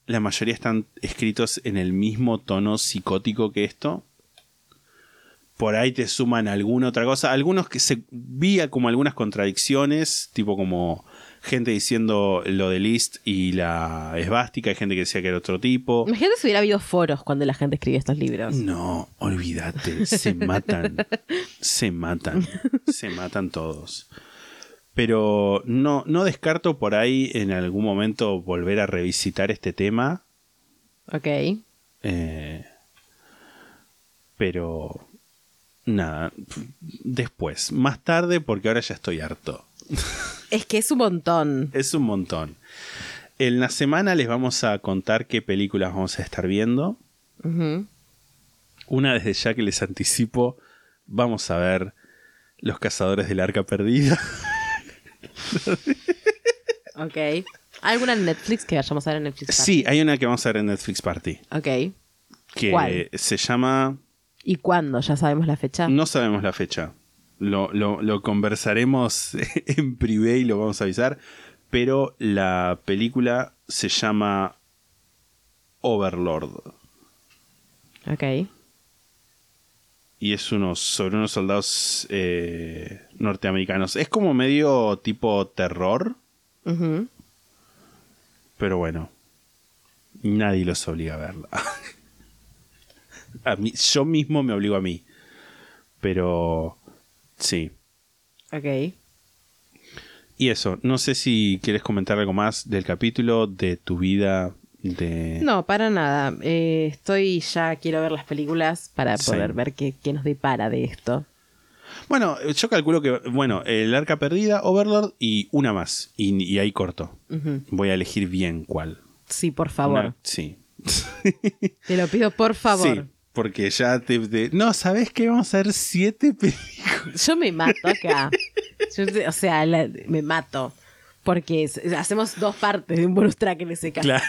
La mayoría están escritos en el mismo tono psicótico que esto. Por ahí te suman alguna otra cosa. Algunos que se vía como algunas contradicciones, tipo como gente diciendo lo de List y la esvástica, hay gente que decía que era otro tipo. Imagínate si hubiera habido foros cuando la gente escribía estos libros. No, olvídate, se matan, se matan, se matan todos. Pero no, no descarto por ahí en algún momento volver a revisitar este tema. Ok. eh, pero nada, después, más tarde porque ahora ya estoy harto. Es que es un montón. Es un montón. En la semana les vamos a contar qué películas vamos a estar viendo. Una Una desde ya que les anticipo, vamos a ver Los Cazadores del Arca Perdida. Ok. ¿Hay alguna en Netflix que vayamos a ver en Netflix? Sí, hay una que vamos a ver en Netflix Party. Ok. Que ¿Cuál? se llama... ¿Y cuándo? ¿Ya sabemos la fecha? No sabemos la fecha. Lo, lo- lo conversaremos en privé y lo vamos a avisar. Pero la película se llama Overlord. Ok. Y es unos, sobre unos soldados eh, norteamericanos. Es como medio tipo terror. Pero bueno, nadie los obliga a verla. a mí, yo mismo me obligo a mí. Pero sí. Ok. Y eso, no sé si quieres comentar algo más del capítulo, de tu vida, de... No, para nada. Eh, estoy ya, quiero ver las películas para Sí. poder ver qué, qué nos depara de esto. Bueno, yo calculo que, bueno, el arca perdida, Overlord y una más. Y, y ahí corto. Voy a elegir bien cuál. Sí, por favor. Una- sí. Te lo pido, por favor. Sí, porque ya te... te- no, ¿sabes qué? Vamos a ver siete películas. Yo me mato acá. Yo o sea, la- me mato. Porque hacemos dos partes de un bonus track en ese caso. Claro.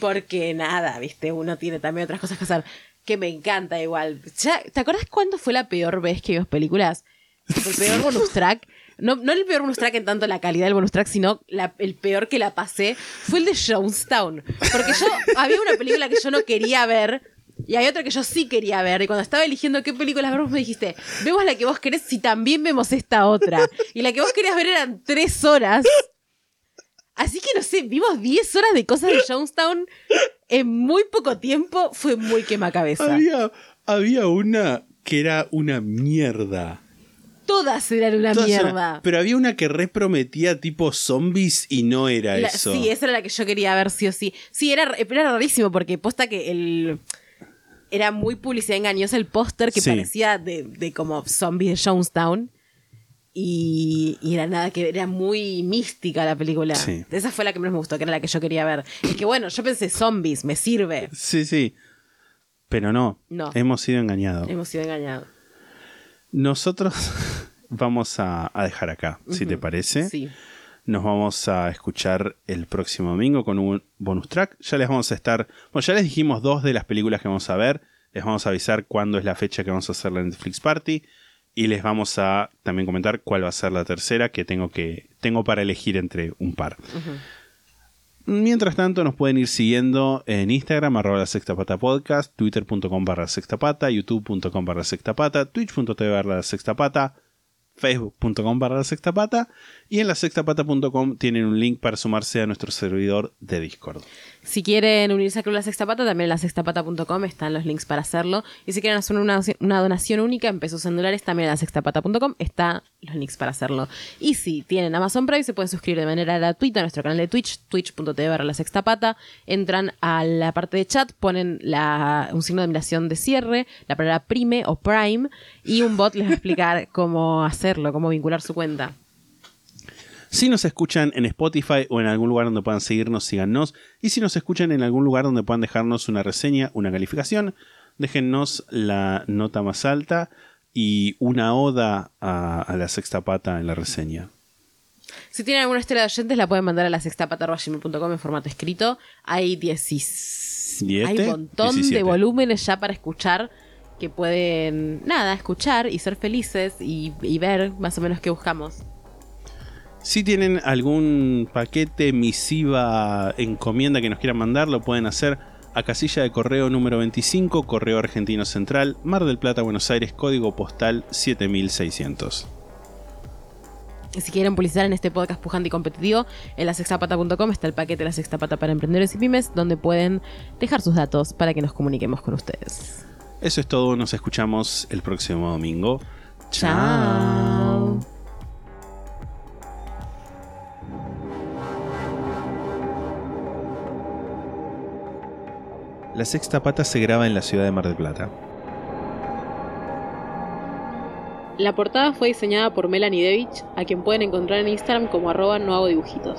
Porque nada, viste, uno tiene también otras cosas que hacer. Que me encanta igual. Ya, ¿Te acuerdas cuándo fue la peor vez que vimos películas? El peor bonus track. No, no el peor bonus track en tanto la calidad del bonus track, sino la- el peor que la pasé fue el de Jonestown. Porque yo había una película que yo no quería ver y hay otra que yo sí quería ver. Y cuando estaba eligiendo qué películas ver, me dijiste, vemos la que vos querés si también vemos esta otra. Y la que vos querías ver eran tres horas. Así que no sé, vimos 10 horas de cosas de Jonestown en muy poco tiempo. Fue muy quemacabeza. Había, había una que era una mierda. Todas eran una Todas eran- mierda. pero había una que reprometía tipo zombies y no era La- eso. sí, esa era la que yo quería ver sí o sí. Sí, era, era rarísimo porque posta que el... Era muy publicidad engañosa el póster que Sí. parecía de, de como zombies de Jonestown. Y, y era nada que era muy mística la película. Sí. Esa fue la que más me gustó, que era la que yo quería ver. Es que bueno, yo pensé zombies, me sirve. Sí, sí. Pero no, No. hemos sido engañados. Hemos sido engañados. Nosotros vamos a, a dejar acá, si te parece. Sí. Nos vamos a escuchar el próximo domingo con un bonus track. Ya les vamos a estar. Bueno, ya les dijimos dos de las películas que vamos a ver. Les vamos a avisar cuándo es la fecha que vamos a hacer la Netflix Party. Y les vamos a también comentar cuál va a ser la tercera que tengo que. tengo para elegir entre un par. Mientras tanto, nos pueden ir siguiendo en Instagram, arroba la sexta pata podcast, twitter.com barra sexta pata, youtube.com barra sexta pata, twitch.tv barra sexta pata, facebook.com barra la sexta pata y en la sextapata.com tienen un link para sumarse a nuestro servidor de Discord. Si quieren unirse a Club La Sexta Pata, también en la sextapata.com están los links para hacerlo. Y si quieren hacer una, donación única en pesos en dólares, también en la sextapata.com están los links para hacerlo. Y si tienen Amazon Prime, se pueden suscribir de manera gratuita a nuestro canal de Twitch, twitch.tv barra la sextapata. Entran a la parte de chat, ponen un signo de admiración de cierre, la palabra prime o prime, y un bot les va a explicar cómo hacerlo, cómo vincular su cuenta. Si nos escuchan en Spotify o en algún lugar donde puedan seguirnos, síganos. Y si nos escuchan en algún lugar donde puedan dejarnos una reseña, una calificación, déjennos la nota más alta y una oda a, a la sexta pata en la reseña. Si tienen alguna historia de oyentes, la pueden mandar a la sextapata.gmail.com en formato escrito. Hay 10 ¿Diete? Hay un montón 17. de volúmenes ya para escuchar que pueden, nada, escuchar y ser felices y, y ver más o menos qué buscamos. Si tienen algún paquete, misiva, encomienda que nos quieran mandar, lo pueden hacer a casilla de correo número 25, Correo Argentino Central, Mar del Plata, Buenos Aires, código postal 7600. Y si quieren publicitar en este podcast pujante y competitivo, en la sextapata.com está el paquete La Sextapata para emprendedores y pymes, donde pueden dejar sus datos para que nos comuniquemos con ustedes. Eso es todo, nos escuchamos el próximo domingo. Chao. La sexta pata se graba en la ciudad de Mar del Plata. La portada fue diseñada por Melanie Devich, a quien pueden encontrar en Instagram como arroba no hago dibujitos.